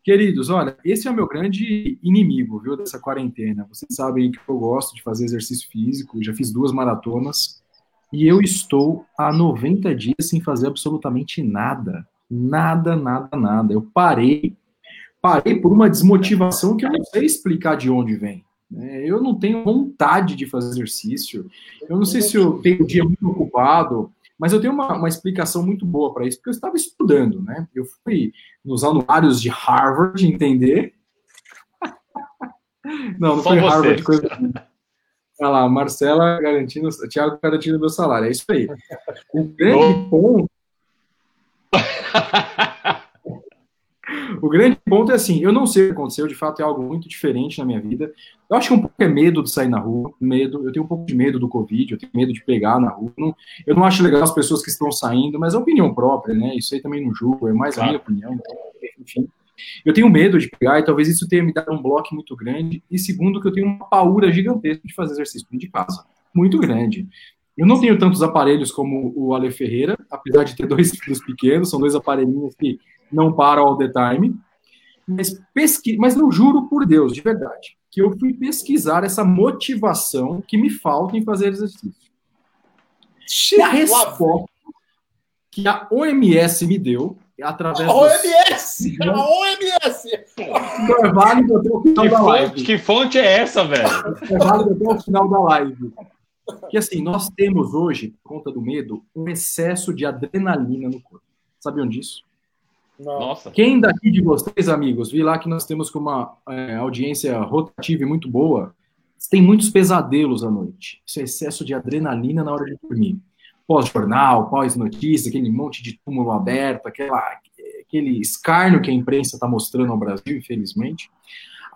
Queridos, olha, esse é o meu grande inimigo, viu, dessa quarentena. Vocês sabem que eu gosto de fazer exercício físico, já fiz duas maratonas, e eu estou há 90 dias sem fazer absolutamente nada. Nada, nada, nada. Eu parei, parei por uma desmotivação que eu não sei explicar de onde vem. né? Eu não tenho vontade de fazer exercício, eu não sei se eu tenho o dia muito ocupado, mas eu tenho uma, uma explicação muito boa para isso, porque eu estava estudando, né? Eu fui nos anuários de Harvard entender. não, não Só foi você. Harvard, coisa. Olha lá, Marcela garantindo, Thiago garantindo meu salário, é isso aí. O grande ponto. O grande ponto é assim, eu não sei o que aconteceu, de fato é algo muito diferente na minha vida. Eu acho que um pouco é medo de sair na rua, medo, eu tenho um pouco de medo do Covid, eu tenho medo de pegar na rua. Não- eu não acho legal as pessoas que estão saindo, mas é opinião própria, né? Isso aí também não julgo, é mais a Claro. minha opinião, enfim. Eu tenho medo de pegar e talvez isso tenha me dado um bloco muito grande. E segundo, que eu tenho uma paura gigantesca de fazer exercício de casa. Muito grande. Eu não tenho tantos aparelhos como o Ale Ferreira, apesar de ter dois filhos pequenos, são dois aparelhinhos que não param all the time. Mas, pesqui... Mas eu juro por Deus, de verdade, que eu fui pesquisar essa motivação que me falta em fazer exercício. E a resposta que a OMS me deu, através A do OMS! A OMS! o final que, da fonte, live. que fonte é essa, velho? O final da live. Que assim, nós temos hoje, por conta do medo, um excesso de adrenalina no corpo. Sabiam disso? Não. Nossa. Quem daqui de vocês, amigos, vi lá que nós temos com uma é, audiência rotativa e muito boa, tem muitos pesadelos à noite. Isso é excesso de adrenalina na hora de dormir. Pós-jornal, pós-notícia, aquele monte de túmulo aberto, aquela, aquele escárnio que a imprensa está mostrando ao Brasil, infelizmente.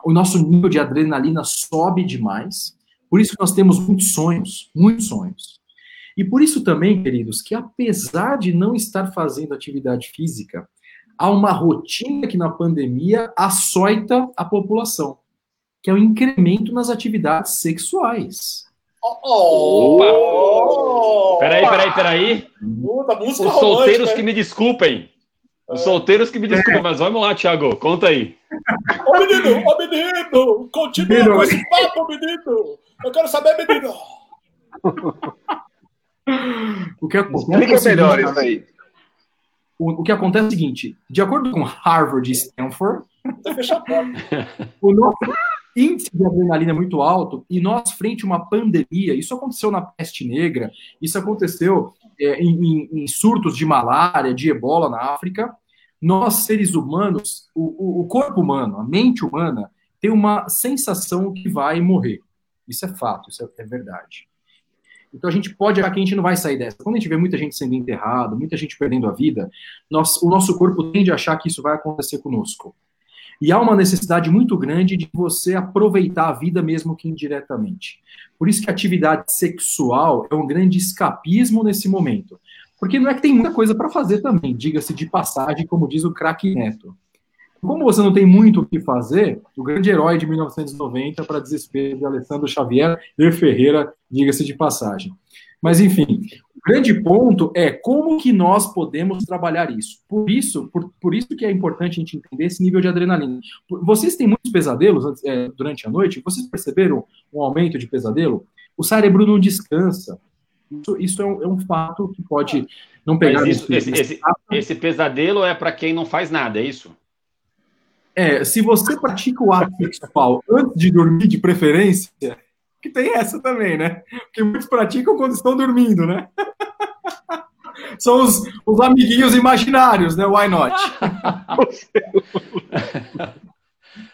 O nosso nível de adrenalina sobe demais. Por isso que nós temos muitos sonhos, muitos sonhos. E por isso também, queridos, que apesar de não estar fazendo atividade física, há uma rotina que na pandemia açoita a população, que é o incremento nas atividades sexuais. Oh! Peraí, peraí, peraí. Puta, música Os solteiros que me desculpem. Os solteiros que me desculpem, mas vamos lá, Thiago, conta aí. Ô menino, ô menino, continua Menino, com esse papo, menino. Eu quero saber, menino. O que acontece é Explica o seguinte, melhor isso aí. o, o que acontece é o seguinte: de acordo com Harvard e Stanford, Você fechou a porta. o nosso índice de adrenalina é muito alto e nós, frente a uma pandemia, isso aconteceu na peste negra, isso aconteceu é, em, em- surtos de malária, de ebola na África. Nós, seres humanos, o, o- corpo humano, a mente humana, tem uma sensação que vai morrer. Isso é fato, isso é, é verdade. Então a gente pode achar que a gente não vai sair dessa. Quando a gente vê muita gente sendo enterrado, muita gente perdendo a vida, nós- o nosso corpo tende a achar que isso vai acontecer conosco. E há uma necessidade muito grande de você aproveitar a vida, mesmo que indiretamente. Por isso que a atividade sexual é um grande escapismo nesse momento. Porque não é que tem muita coisa para fazer também, diga-se de passagem, como diz o craque Neto. Como você não tem muito o que fazer, o grande herói de 1990, para desespero de Alessandro Xavier e Ferreira, diga-se de passagem. Mas, enfim, grande ponto é como que nós podemos trabalhar isso. Por isso, por, por isso que é importante a gente entender esse nível de adrenalina. Vocês têm muitos pesadelos é, durante a noite? Vocês perceberam um aumento de pesadelo? O cérebro não descansa. Isso, isso é, um, é, um, fato que pode não pegar... Mas isso, esse, esse, esse pesadelo é para quem não faz nada, é isso? É, se você pratica o ato sexual antes de dormir, de preferência, que tem essa também, né? Porque muitos praticam quando estão dormindo, né? são os, os amiguinhos imaginários, né? Why not?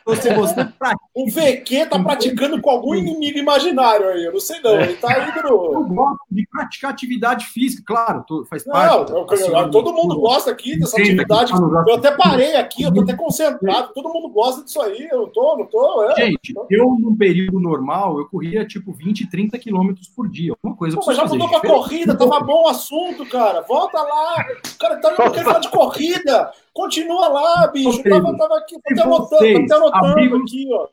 Você, você o VQ tá praticando com algum inimigo imaginário aí, eu não sei não. Ele tá indo no. Eu gosto de praticar atividade física, claro, faz parte. Não, assim, todo mundo gosta aqui dessa atividade. Eu até parei aqui, eu tô até concentrado, todo mundo gosta disso aí, eu tô, não tô. É, Gente, eu num período normal, eu corria tipo 20, 30 quilômetros por dia, alguma coisa. Pô, mas já mudou pra corrida, tava bom o assunto, cara. Volta lá. O cara tá, não quer falar de corrida. Continua lá, bicho. Tava, tava aqui, até anotando, tô até anotando aqui, ó.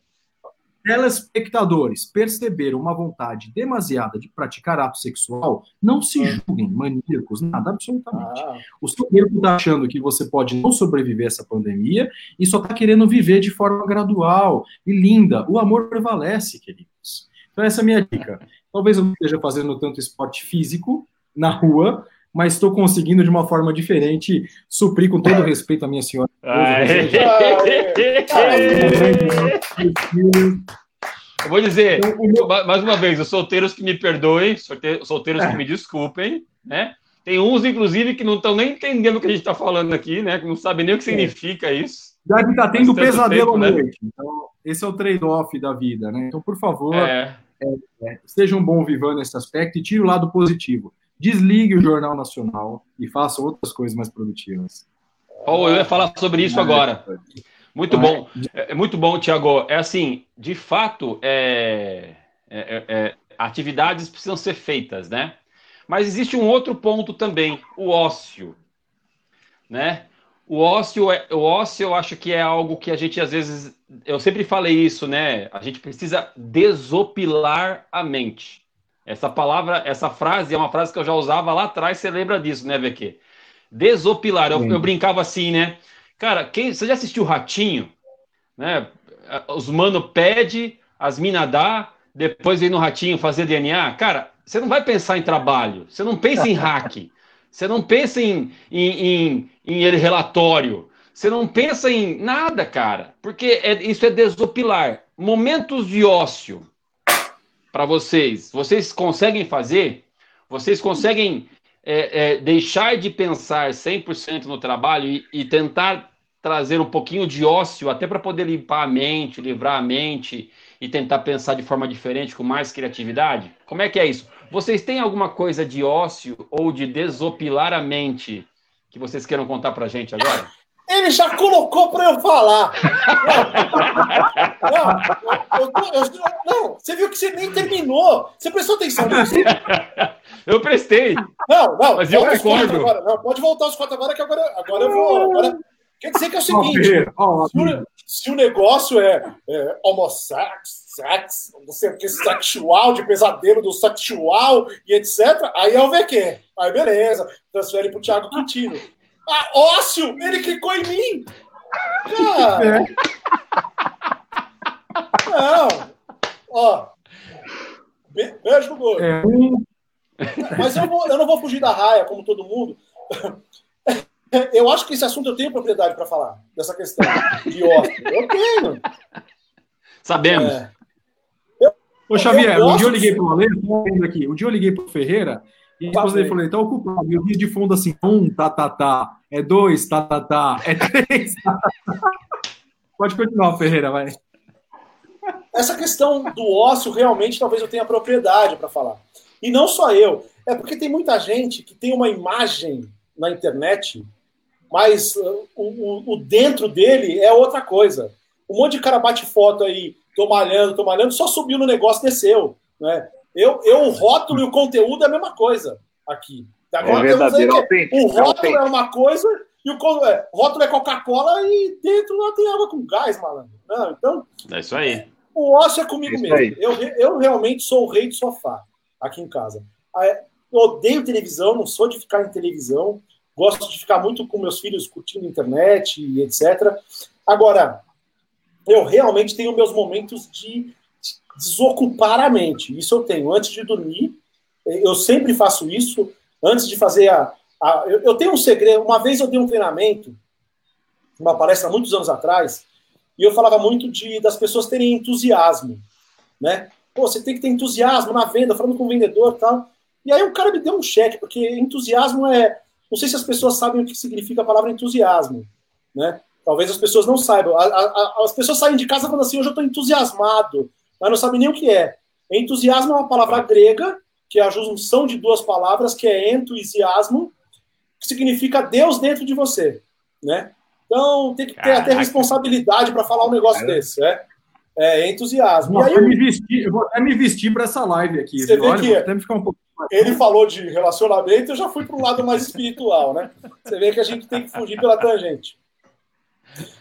Telespectadores perceberam uma vontade demasiada de praticar ato sexual, não se ah. julguem maníacos, nada, absolutamente. Ah. O seu corpo está achando que você pode não sobreviver a essa pandemia e só está querendo viver de forma gradual e linda. O amor prevalece, queridos. Então, essa é a minha dica. Talvez eu não esteja fazendo tanto esporte físico na rua, mas estou conseguindo de uma forma diferente suprir com todo respeito a minha senhora. Eu vou dizer, então, mais uma vez, os solteiros que me perdoem, solteiros que me desculpem, né? Tem uns, inclusive, que não estão nem entendendo o que a gente está falando aqui, né? Que não sabem nem o que significa isso. Já está tendo pesadelo tempo, à noite. Né? Então, esse é o trade-off da vida, né? Então, por favor, é. É, é, seja um bom vivão nesse aspecto e tire o lado positivo desligue o Jornal Nacional e faça outras coisas mais produtivas. Oh, eu ia falar sobre isso agora. Muito bom. É, é muito bom, Tiago. É assim, de fato, é, é, é, é, atividades precisam ser feitas, né? Mas existe um outro ponto também, o ócio, né? O ócio, é, o ócio eu acho que é algo que a gente às vezes, eu sempre falei isso, né? A gente precisa desopilar a mente. Essa palavra, essa frase é uma frase que eu já usava lá atrás, você lembra disso, né, VQ? Desopilar. Eu, eu brincava assim, né? Cara, quem, você já assistiu Ratinho? Né? Os mano pede, as mina dá, depois vem no Ratinho fazer DNA. Cara, você não vai pensar em trabalho, você não pensa em hack, você não pensa em, em, em, em relatório, você não pensa em nada, cara, porque é, isso é desopilar. Momentos de ócio, para vocês. Vocês conseguem fazer? Vocês conseguem é, é, deixar de pensar 100% no trabalho e, e, tentar trazer um pouquinho de ócio, até para poder limpar a mente, livrar a mente e tentar pensar de forma diferente, com mais criatividade? Como é que é isso? Vocês têm alguma coisa de ócio ou de desopilar a mente que vocês queiram contar para gente agora? Ele já colocou para eu falar. Não, não, eu eu, não, você viu que você nem terminou. Você prestou atenção nisso? Eu prestei. Não, não. Mas eu concordo. Agora, não, pode voltar os quatro agora, que agora, agora eu vou. Agora, quer dizer que é o seguinte: se, o, se o negócio é, é homossexo, sex, não sei o que, sexual, de pesadelo do sexual e etc., aí é o VQ. Aí beleza, transfere para o Thiago Quintino. Ah, ócio! Ele clicou em mim! Cara! Não! Ó. Beijo no gordo. É. Mas eu, vou, eu não vou fugir da raia, como todo mundo. Eu acho que esse assunto eu tenho propriedade para falar, dessa questão de ócio. Eu tenho. Sabemos. É. Eu, Ô, Xavier, um dia eu liguei para o Ale, aqui, um dia eu liguei para o Ferreira e depois ele falou, então ocupado. E eu vi de fundo assim, um, tá, tá, tá. É dois, tá, tá, tá. É três, tá, tá, tá. Pode continuar, Ferreira, vai. Essa questão do ócio, realmente, talvez eu tenha propriedade para falar. E não só eu. É porque tem muita gente que tem uma imagem na internet, mas uh, o, o, o dentro dele é outra coisa. Um monte de cara bate foto aí, tô malhando, tô malhando, só subiu no negócio, desceu. Né? Eu, eu, o rótulo e o conteúdo é a mesma coisa aqui. Agora é verdadeiro, o rótulo é uma coisa e o é, rótulo é Coca-Cola e dentro lá tem água com gás, malandro. Não, então. É isso aí. O ócio é comigo é mesmo. Eu, eu realmente sou o rei do sofá aqui em casa. Ah, é, eu odeio televisão, não sou de ficar em televisão. Gosto de ficar muito com meus filhos curtindo internet e etc. Agora, eu realmente tenho meus momentos de desocupar a mente. Isso eu tenho. Antes de dormir, eu sempre faço isso. Antes de fazer a. a eu, eu, tenho um segredo. Uma vez eu dei um treinamento, uma palestra muitos anos atrás, e eu falava muito de das pessoas terem entusiasmo. Né? Pô, você tem que ter entusiasmo na venda, falando com o vendedor e tal. E aí o cara me deu um cheque, porque entusiasmo é, não sei se as pessoas sabem o que significa a palavra entusiasmo, né? Talvez as pessoas não saibam. A, a, as pessoas saem de casa falando assim, hoje eu estou entusiasmado, mas não sabem nem o que é. Entusiasmo é uma palavra grega, que é a junção de duas palavras, que é entusiasmo, que significa Deus dentro de você, né? Então tem que ter Caraca. até responsabilidade para falar um negócio desse, né? É entusiasmo. Vou, aí, me vestir, eu vou até me vestir para essa live aqui. Você vê que até ficar um pouco ele falou de relacionamento, eu já fui para o lado mais espiritual, né? Você vê que a gente tem que fugir pela tangente.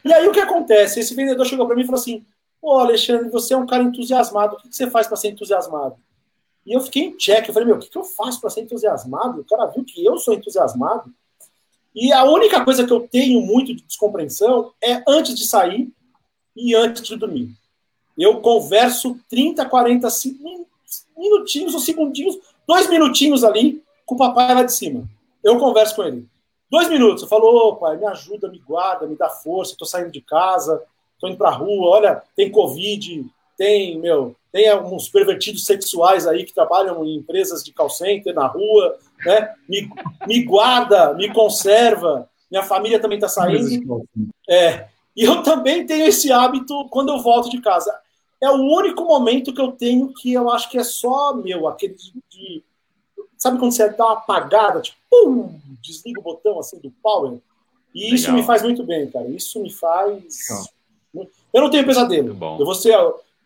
E aí o que acontece? Esse vendedor chegou para mim e falou assim: Ô Alexandre, você é um cara entusiasmado, o que você faz para ser entusiasmado? E eu fiquei em check, eu falei: Meu, o que eu faço para ser entusiasmado? O cara viu que eu sou entusiasmado. E a única coisa que eu tenho muito de descompreensão é antes de sair e antes de dormir. Eu converso 30, 40 minutinhos ou segundinhos, dois minutinhos ali com o papai lá de cima. Eu converso com ele. Dois minutos. Eu falo, ô pai, me ajuda, me guarda, me dá força, estou saindo de casa, estou indo para a rua, olha, tem Covid, tem, meu, tem alguns pervertidos sexuais aí que trabalham em empresas de call center na rua, né? Me, me guarda, me conserva. Minha família também está saindo. É. E eu também tenho esse hábito quando eu volto de casa. É o único momento que eu tenho que eu acho que é só meu, aquele de, de sabe quando você dá uma apagada, tipo, pum, desliga o botão assim do power. E Legal. isso me faz muito bem, cara. Isso me faz. Legal. Eu não tenho pesadelo. Eu vou ser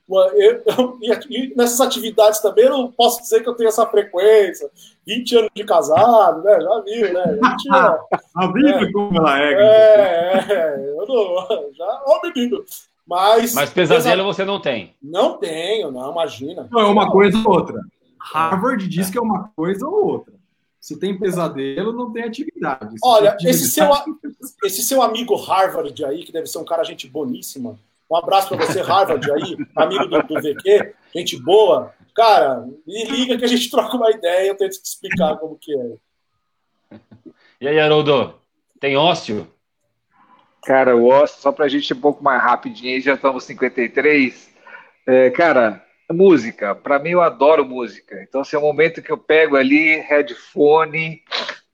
eu, eu, e nessas atividades também eu não posso dizer que eu tenho essa frequência. 20 anos de casado, né? Já viu, né? 20 anos. A vida é, como ela é. É, é, eu não. Já, ó, menino. Mas, Mas pesadelo você não tem. Não tenho, não, imagina. Não, é uma coisa ou outra. Harvard diz que é uma coisa ou outra. Se tem pesadelo, não tem atividade. Se Olha, atividade... Esse, seu, esse seu amigo Harvard aí, que deve ser um cara gente boníssima, um abraço para você, Harvard, aí, amigo do, do VQ, gente boa. Cara, me liga que a gente troca uma ideia, eu tento te explicar como que é. E aí, Haroldo, tem ócio? Cara, o ócio, só para a gente ir um pouco mais rapidinho, já estamos 53. É, cara, música, para mim eu adoro música. Então, assim, é o momento que eu pego ali, headphone,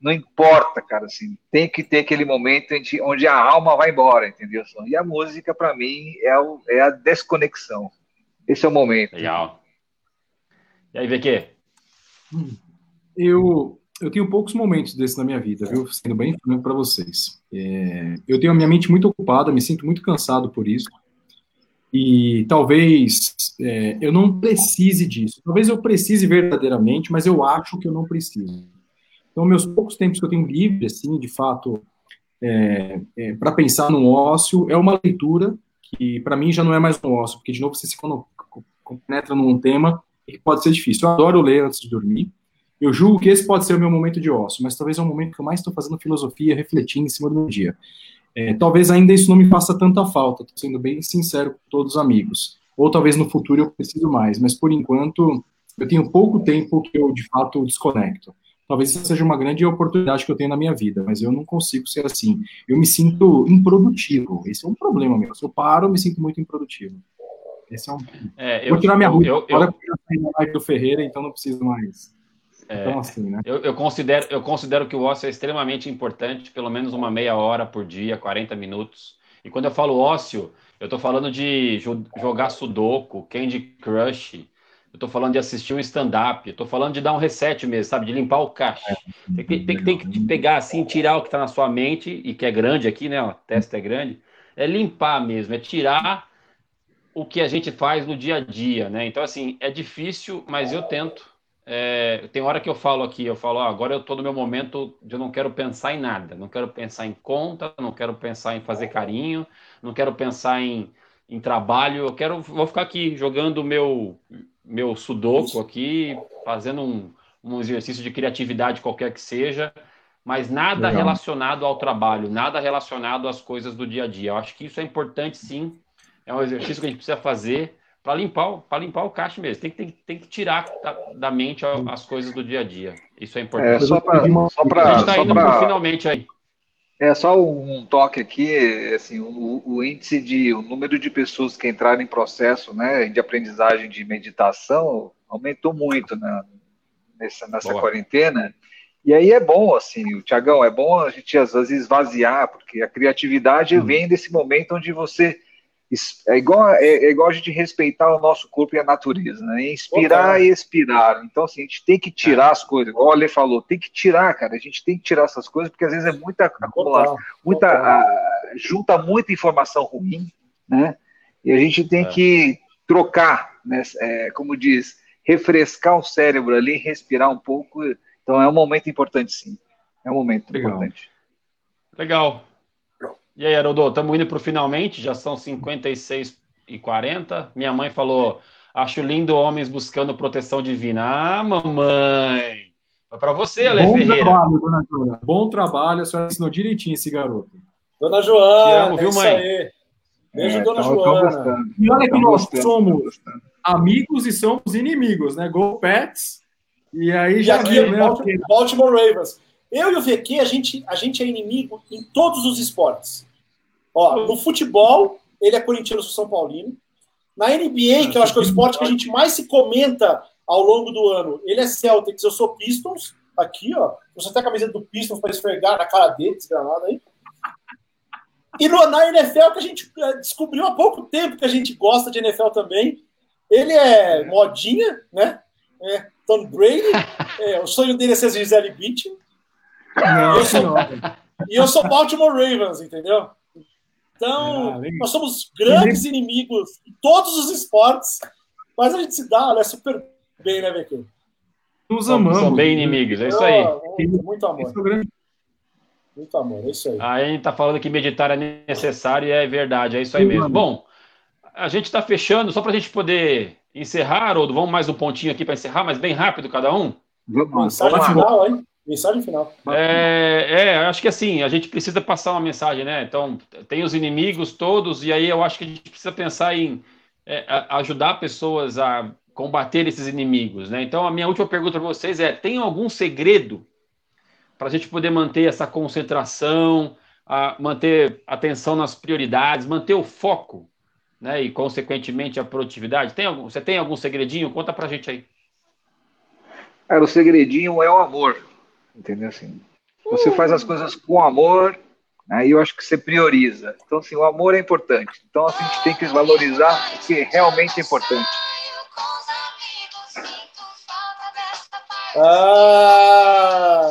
não importa, cara, assim, tem que ter aquele momento onde a alma vai embora, entendeu? E a música, para mim, é, o, é, a desconexão. Esse é o momento. Legal. E aí, VQ? Eu, eu tenho poucos momentos desses na minha vida, viu? Sendo bem franco para vocês. É, eu tenho a minha mente muito ocupada, me sinto muito cansado por isso. E talvez é, eu não precise disso. Talvez eu precise verdadeiramente, mas eu acho que eu não preciso. Então, meus poucos tempos que eu tenho livre, assim, de fato, é, é, para pensar no ócio, é uma leitura que, para mim, já não é mais um ócio, porque, de novo, você se penetra num tema que pode ser difícil. Eu adoro ler antes de dormir. Eu julgo que esse pode ser o meu momento de ócio, mas talvez é o momento que eu mais estou fazendo filosofia, refletindo em cima do meu dia. É, talvez ainda isso não me faça tanta falta, estou sendo bem sincero com todos os amigos. Ou talvez no futuro eu preciso mais, mas por enquanto eu tenho pouco tempo que eu de fato desconecto talvez essa seja uma grande oportunidade que eu tenho na minha vida, mas eu não consigo ser assim. Eu me sinto improdutivo. Esse é um problema meu. Se eu paro, eu me sinto muito improdutivo. Esse é um. É, eu, Vou tirar minha roupa eu, eu, saí live do Ferreira, então não preciso mais. É, então, assim, né? Eu, eu, considero, eu considero que o ócio é extremamente importante, pelo menos uma meia hora por dia, 40 minutos. E quando eu falo ócio, eu estou falando de jogar sudoku, Candy Crush, eu estou falando de assistir um stand-up, eu estou falando de dar um reset mesmo, sabe? De limpar o caixa. É. Tem que, tem, tem que pegar assim, tirar o que está na sua mente, e que é grande aqui, né? O teste é grande. É limpar mesmo, é tirar o que a gente faz no dia a dia, né? Então, assim, é difícil, mas eu tento. É, tem hora que eu falo aqui, eu falo, ah, agora eu estou no meu momento de eu não quero pensar em nada, não quero pensar em conta, não quero pensar em fazer carinho, não quero pensar em, em trabalho, eu quero, vou ficar aqui jogando o meu meu sudoku aqui, fazendo um, um exercício de criatividade qualquer que seja, mas nada Legal. relacionado ao trabalho, nada relacionado às coisas do dia a dia. Eu acho que isso é importante sim, é um exercício que a gente precisa fazer para limpar, para limpar o caixa mesmo. Tem, tem, tem que tirar da, da, mente as coisas do dia a dia. Isso é importante. É, só para. A gente está indo pra... finalmente aí. É só um toque aqui, assim, o, o, índice de, o número de pessoas que entraram em processo, né, de aprendizagem de meditação aumentou muito né, nessa, nessa quarentena. E aí é bom, assim, o Tiagão, é bom a gente às vezes esvaziar, porque a criatividade hum. vem desse momento onde você. É igual, é, é, igual a gente respeitar o nosso corpo e a natureza, né? Inspirar Opa. e expirar. Então, assim, a gente tem que tirar as coisas, igual o Ale falou, tem que tirar, cara. A gente tem que tirar essas coisas, porque às vezes é muita acumulação, muita, a, junta muita informação ruim, né? E a gente tem é. que trocar, né? É, como diz, refrescar o cérebro ali, respirar um pouco então é um momento importante, sim. É um momento Legal. importante. Legal. E aí, Haroldo, estamos indo para o finalmente, já são 56 e 40. Minha mãe falou: acho lindo homens buscando proteção divina. Ah, mamãe! É para você, Ale Bom Ferreira. trabalho, dona Joana. Bom trabalho, a senhora ensinou direitinho esse garoto. Dona Joana, Te amo, viu, é mãe? Aí. Beijo, é, dona Joana. E olha que nós somos amigos e somos inimigos, né? Go Pets e aí já aqui, viu, né? Baltimore, Baltimore Ravens. Eu e o VQ, a gente, a gente é inimigo em todos os esportes. Ó, no futebol, ele é corintiano, São Paulino. Na NBA, que eu acho que é o esporte que a gente mais se comenta ao longo do ano, ele é Celtics, eu sou Pistons. Aqui, ó. Você tem a camiseta do Pistons para esfregar na cara dele, desgramado aí. E no, na NFL, que a gente é, descobriu há pouco tempo que a gente gosta de NFL também. Ele é modinha, né? É, Tom Brady. É, o sonho dele é ser Gisele Bündchen. Não, eu sou, e eu sou Baltimore Ravens, entendeu? Então, ah, nós somos grandes inimigos em todos os esportes, mas a gente se dá né, super bem, né, VQ? Nos amamos. São bem inimigos, é isso aí. Muito, muito amor. Muito amor, é isso aí. a gente tá falando que meditar é necessário e é verdade, é isso aí mesmo. Bom, a gente está fechando, só para a gente poder encerrar, ou vamos mais um pontinho aqui para encerrar, mas bem rápido cada um? Mensagem final, hein? Mensagem final. É, é, acho que assim, a gente precisa passar uma mensagem, né? Então, tem os inimigos todos, e aí eu acho que a gente precisa pensar em é, ajudar pessoas a combater esses inimigos, né? Então, a minha última pergunta para vocês é: tem algum segredo para a gente poder manter essa concentração, a manter atenção nas prioridades, manter o foco né, e consequentemente a produtividade? Tem algum, você tem algum segredinho? Conta pra gente aí. Cara, o segredinho é o amor, entendeu assim? Você faz as coisas com amor, aí eu acho que você prioriza. Então, assim, o amor é importante. Então, assim, a gente tem que valorizar o que realmente é importante. Ah!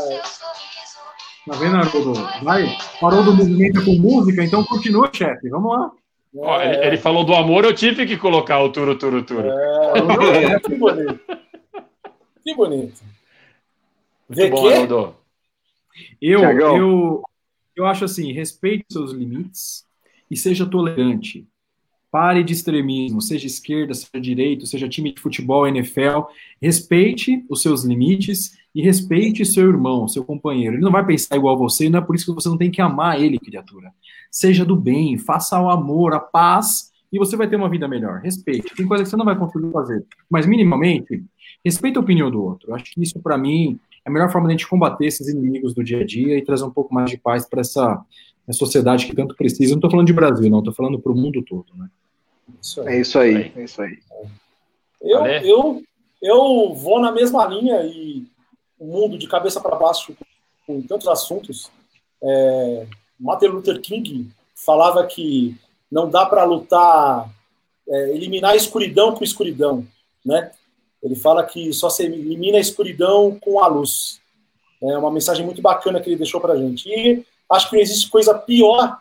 Tá vendo, Haroldo? Vai, parou do movimento com música, então continua, chefe. Vamos lá. Ó, ele, ele, falou do amor, eu tive que colocar o turo, turo, turo. É, que bonito. Que bonito. Muito bom, Arnaldo. Eu, eu, eu acho assim, respeite seus limites e seja tolerante. Pare de extremismo, seja esquerda, seja direito, seja time de futebol, NFL. Respeite os seus limites e respeite seu irmão, seu companheiro. Ele não vai pensar igual a você, não é por isso que você não tem que amar ele, criatura. Seja do bem, faça o amor, a paz, e você vai ter uma vida melhor. Respeite. Tem coisa que você não vai conseguir fazer, mas minimamente, respeite a opinião do outro. Acho que isso, para mim, é a melhor forma de a gente combater esses inimigos do dia a dia e trazer um pouco mais de paz para essa, essa sociedade que tanto precisa. Eu não estou falando de Brasil, não, estou falando para o mundo todo. Né? Isso é isso aí, é isso aí. Eu, eu, eu vou na mesma linha e o mundo de cabeça para baixo com tantos assuntos. É, Martin Luther King falava que não dá para lutar, é, eliminar a escuridão com escuridão, né? Ele fala que só se elimina a escuridão com a luz. É uma mensagem muito bacana que ele deixou para gente. E acho que não existe coisa pior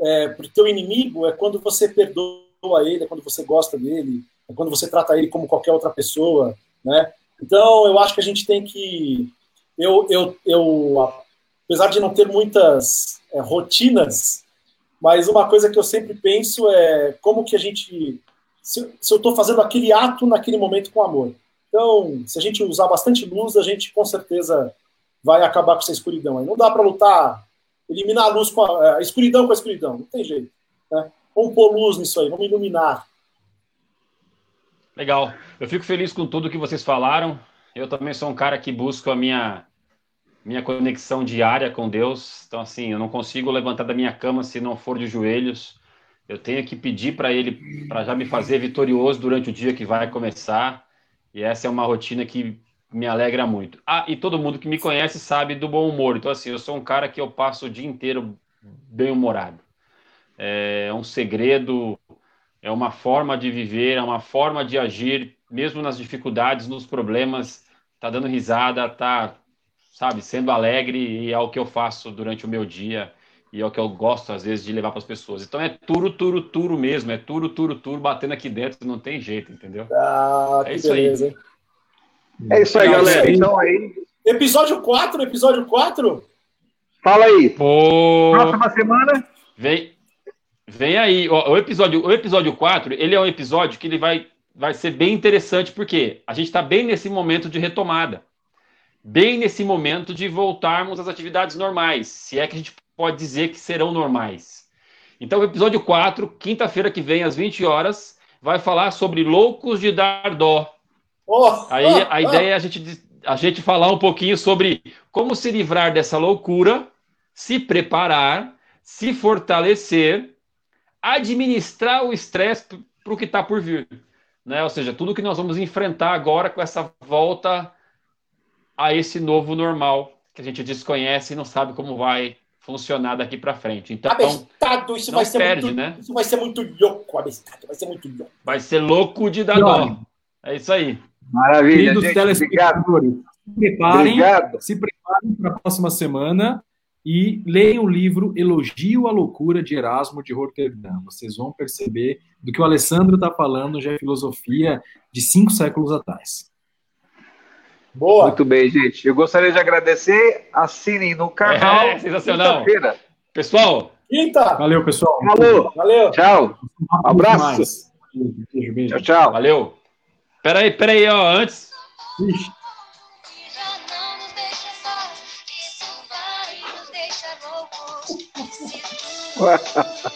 é, para o teu inimigo é quando você perdoa ele, é quando você gosta dele, é quando você trata ele como qualquer outra pessoa, né? Então, eu acho que a gente tem que. Eu, eu, eu apesar de não ter muitas é, rotinas, mas uma coisa que eu sempre penso é como que a gente. Se, se eu estou fazendo aquele ato naquele momento com amor. Então, se a gente usar bastante luz, a gente com certeza vai acabar com essa escuridão. Aí não dá para lutar, eliminar a luz com a, a, escuridão com a escuridão, não tem jeito. Né? Vamos pôr luz nisso aí, vamos iluminar. Legal. Eu fico feliz com tudo que vocês falaram. Eu também sou um cara que busco a minha minha conexão diária com Deus. Então, assim, eu não consigo levantar da minha cama se não for de joelhos. Eu tenho que pedir para Ele para já me fazer vitorioso durante o dia que vai começar. E essa é uma rotina que me alegra muito. Ah, e todo mundo que me conhece sabe do bom humor. Então, assim, eu sou um cara que eu passo o dia inteiro bem-humorado. É um segredo, é uma forma de viver, é uma forma de agir, mesmo nas dificuldades, nos problemas, tá dando risada, tá, sabe, sendo alegre, e é o que eu faço durante o meu dia, e é o que eu gosto, às vezes, de levar para as pessoas. Então é turo, turo, turo mesmo, é turo, turo, turo, batendo aqui dentro, não tem jeito, entendeu? Ah, É que isso beleza, hein? É isso aí, Não, galera. sim. Então aí, Episódio 4, episódio 4? fala aí. Pô, Próxima semana? vem, vem aí. O episódio, o episódio 4, ele é um episódio que ele vai, vai ser bem interessante, porque a gente está bem nesse momento de retomada. Bem nesse momento de voltarmos às atividades normais, se é que a gente pode dizer que serão normais. Então, o episódio 4, quinta-feira que vem, às 20 horas, vai falar sobre loucos de dar dó. Oh, Aí oh, a ideia é a gente, a gente falar um pouquinho sobre como se livrar dessa loucura, se preparar, se fortalecer, administrar o estresse para o que está por vir. Né? Ou seja, tudo que nós vamos enfrentar agora com essa volta a esse novo normal que a gente desconhece e não sabe como vai funcionar daqui para frente. Então, Abestado, isso vai ser perde, muito, né? isso vai ser muito louco, abestado, vai ser muito louco. vai ser louco de dar E dó. É isso aí. Maravilha, Queridos gente. Obrigado. telespectadores, se preparem, Obrigado. se preparem para a próxima semana e leiam o livro Elogio à Loucura de Erasmo de Roterdã. Vocês vão perceber do que o Alessandro está falando já é filosofia de cinco séculos atrás. Boa. Muito bem, gente. Eu gostaria de agradecer. Assinem no canal. É, sensacional. Quinta-feira. Pessoal, Quinta. Valeu, pessoal. Falou. Valeu. Tchau. Um abraço. Beijo, beijo. Tchau, tchau. valeu. Peraí, peraí, ó, antes. Ixi. Já não nos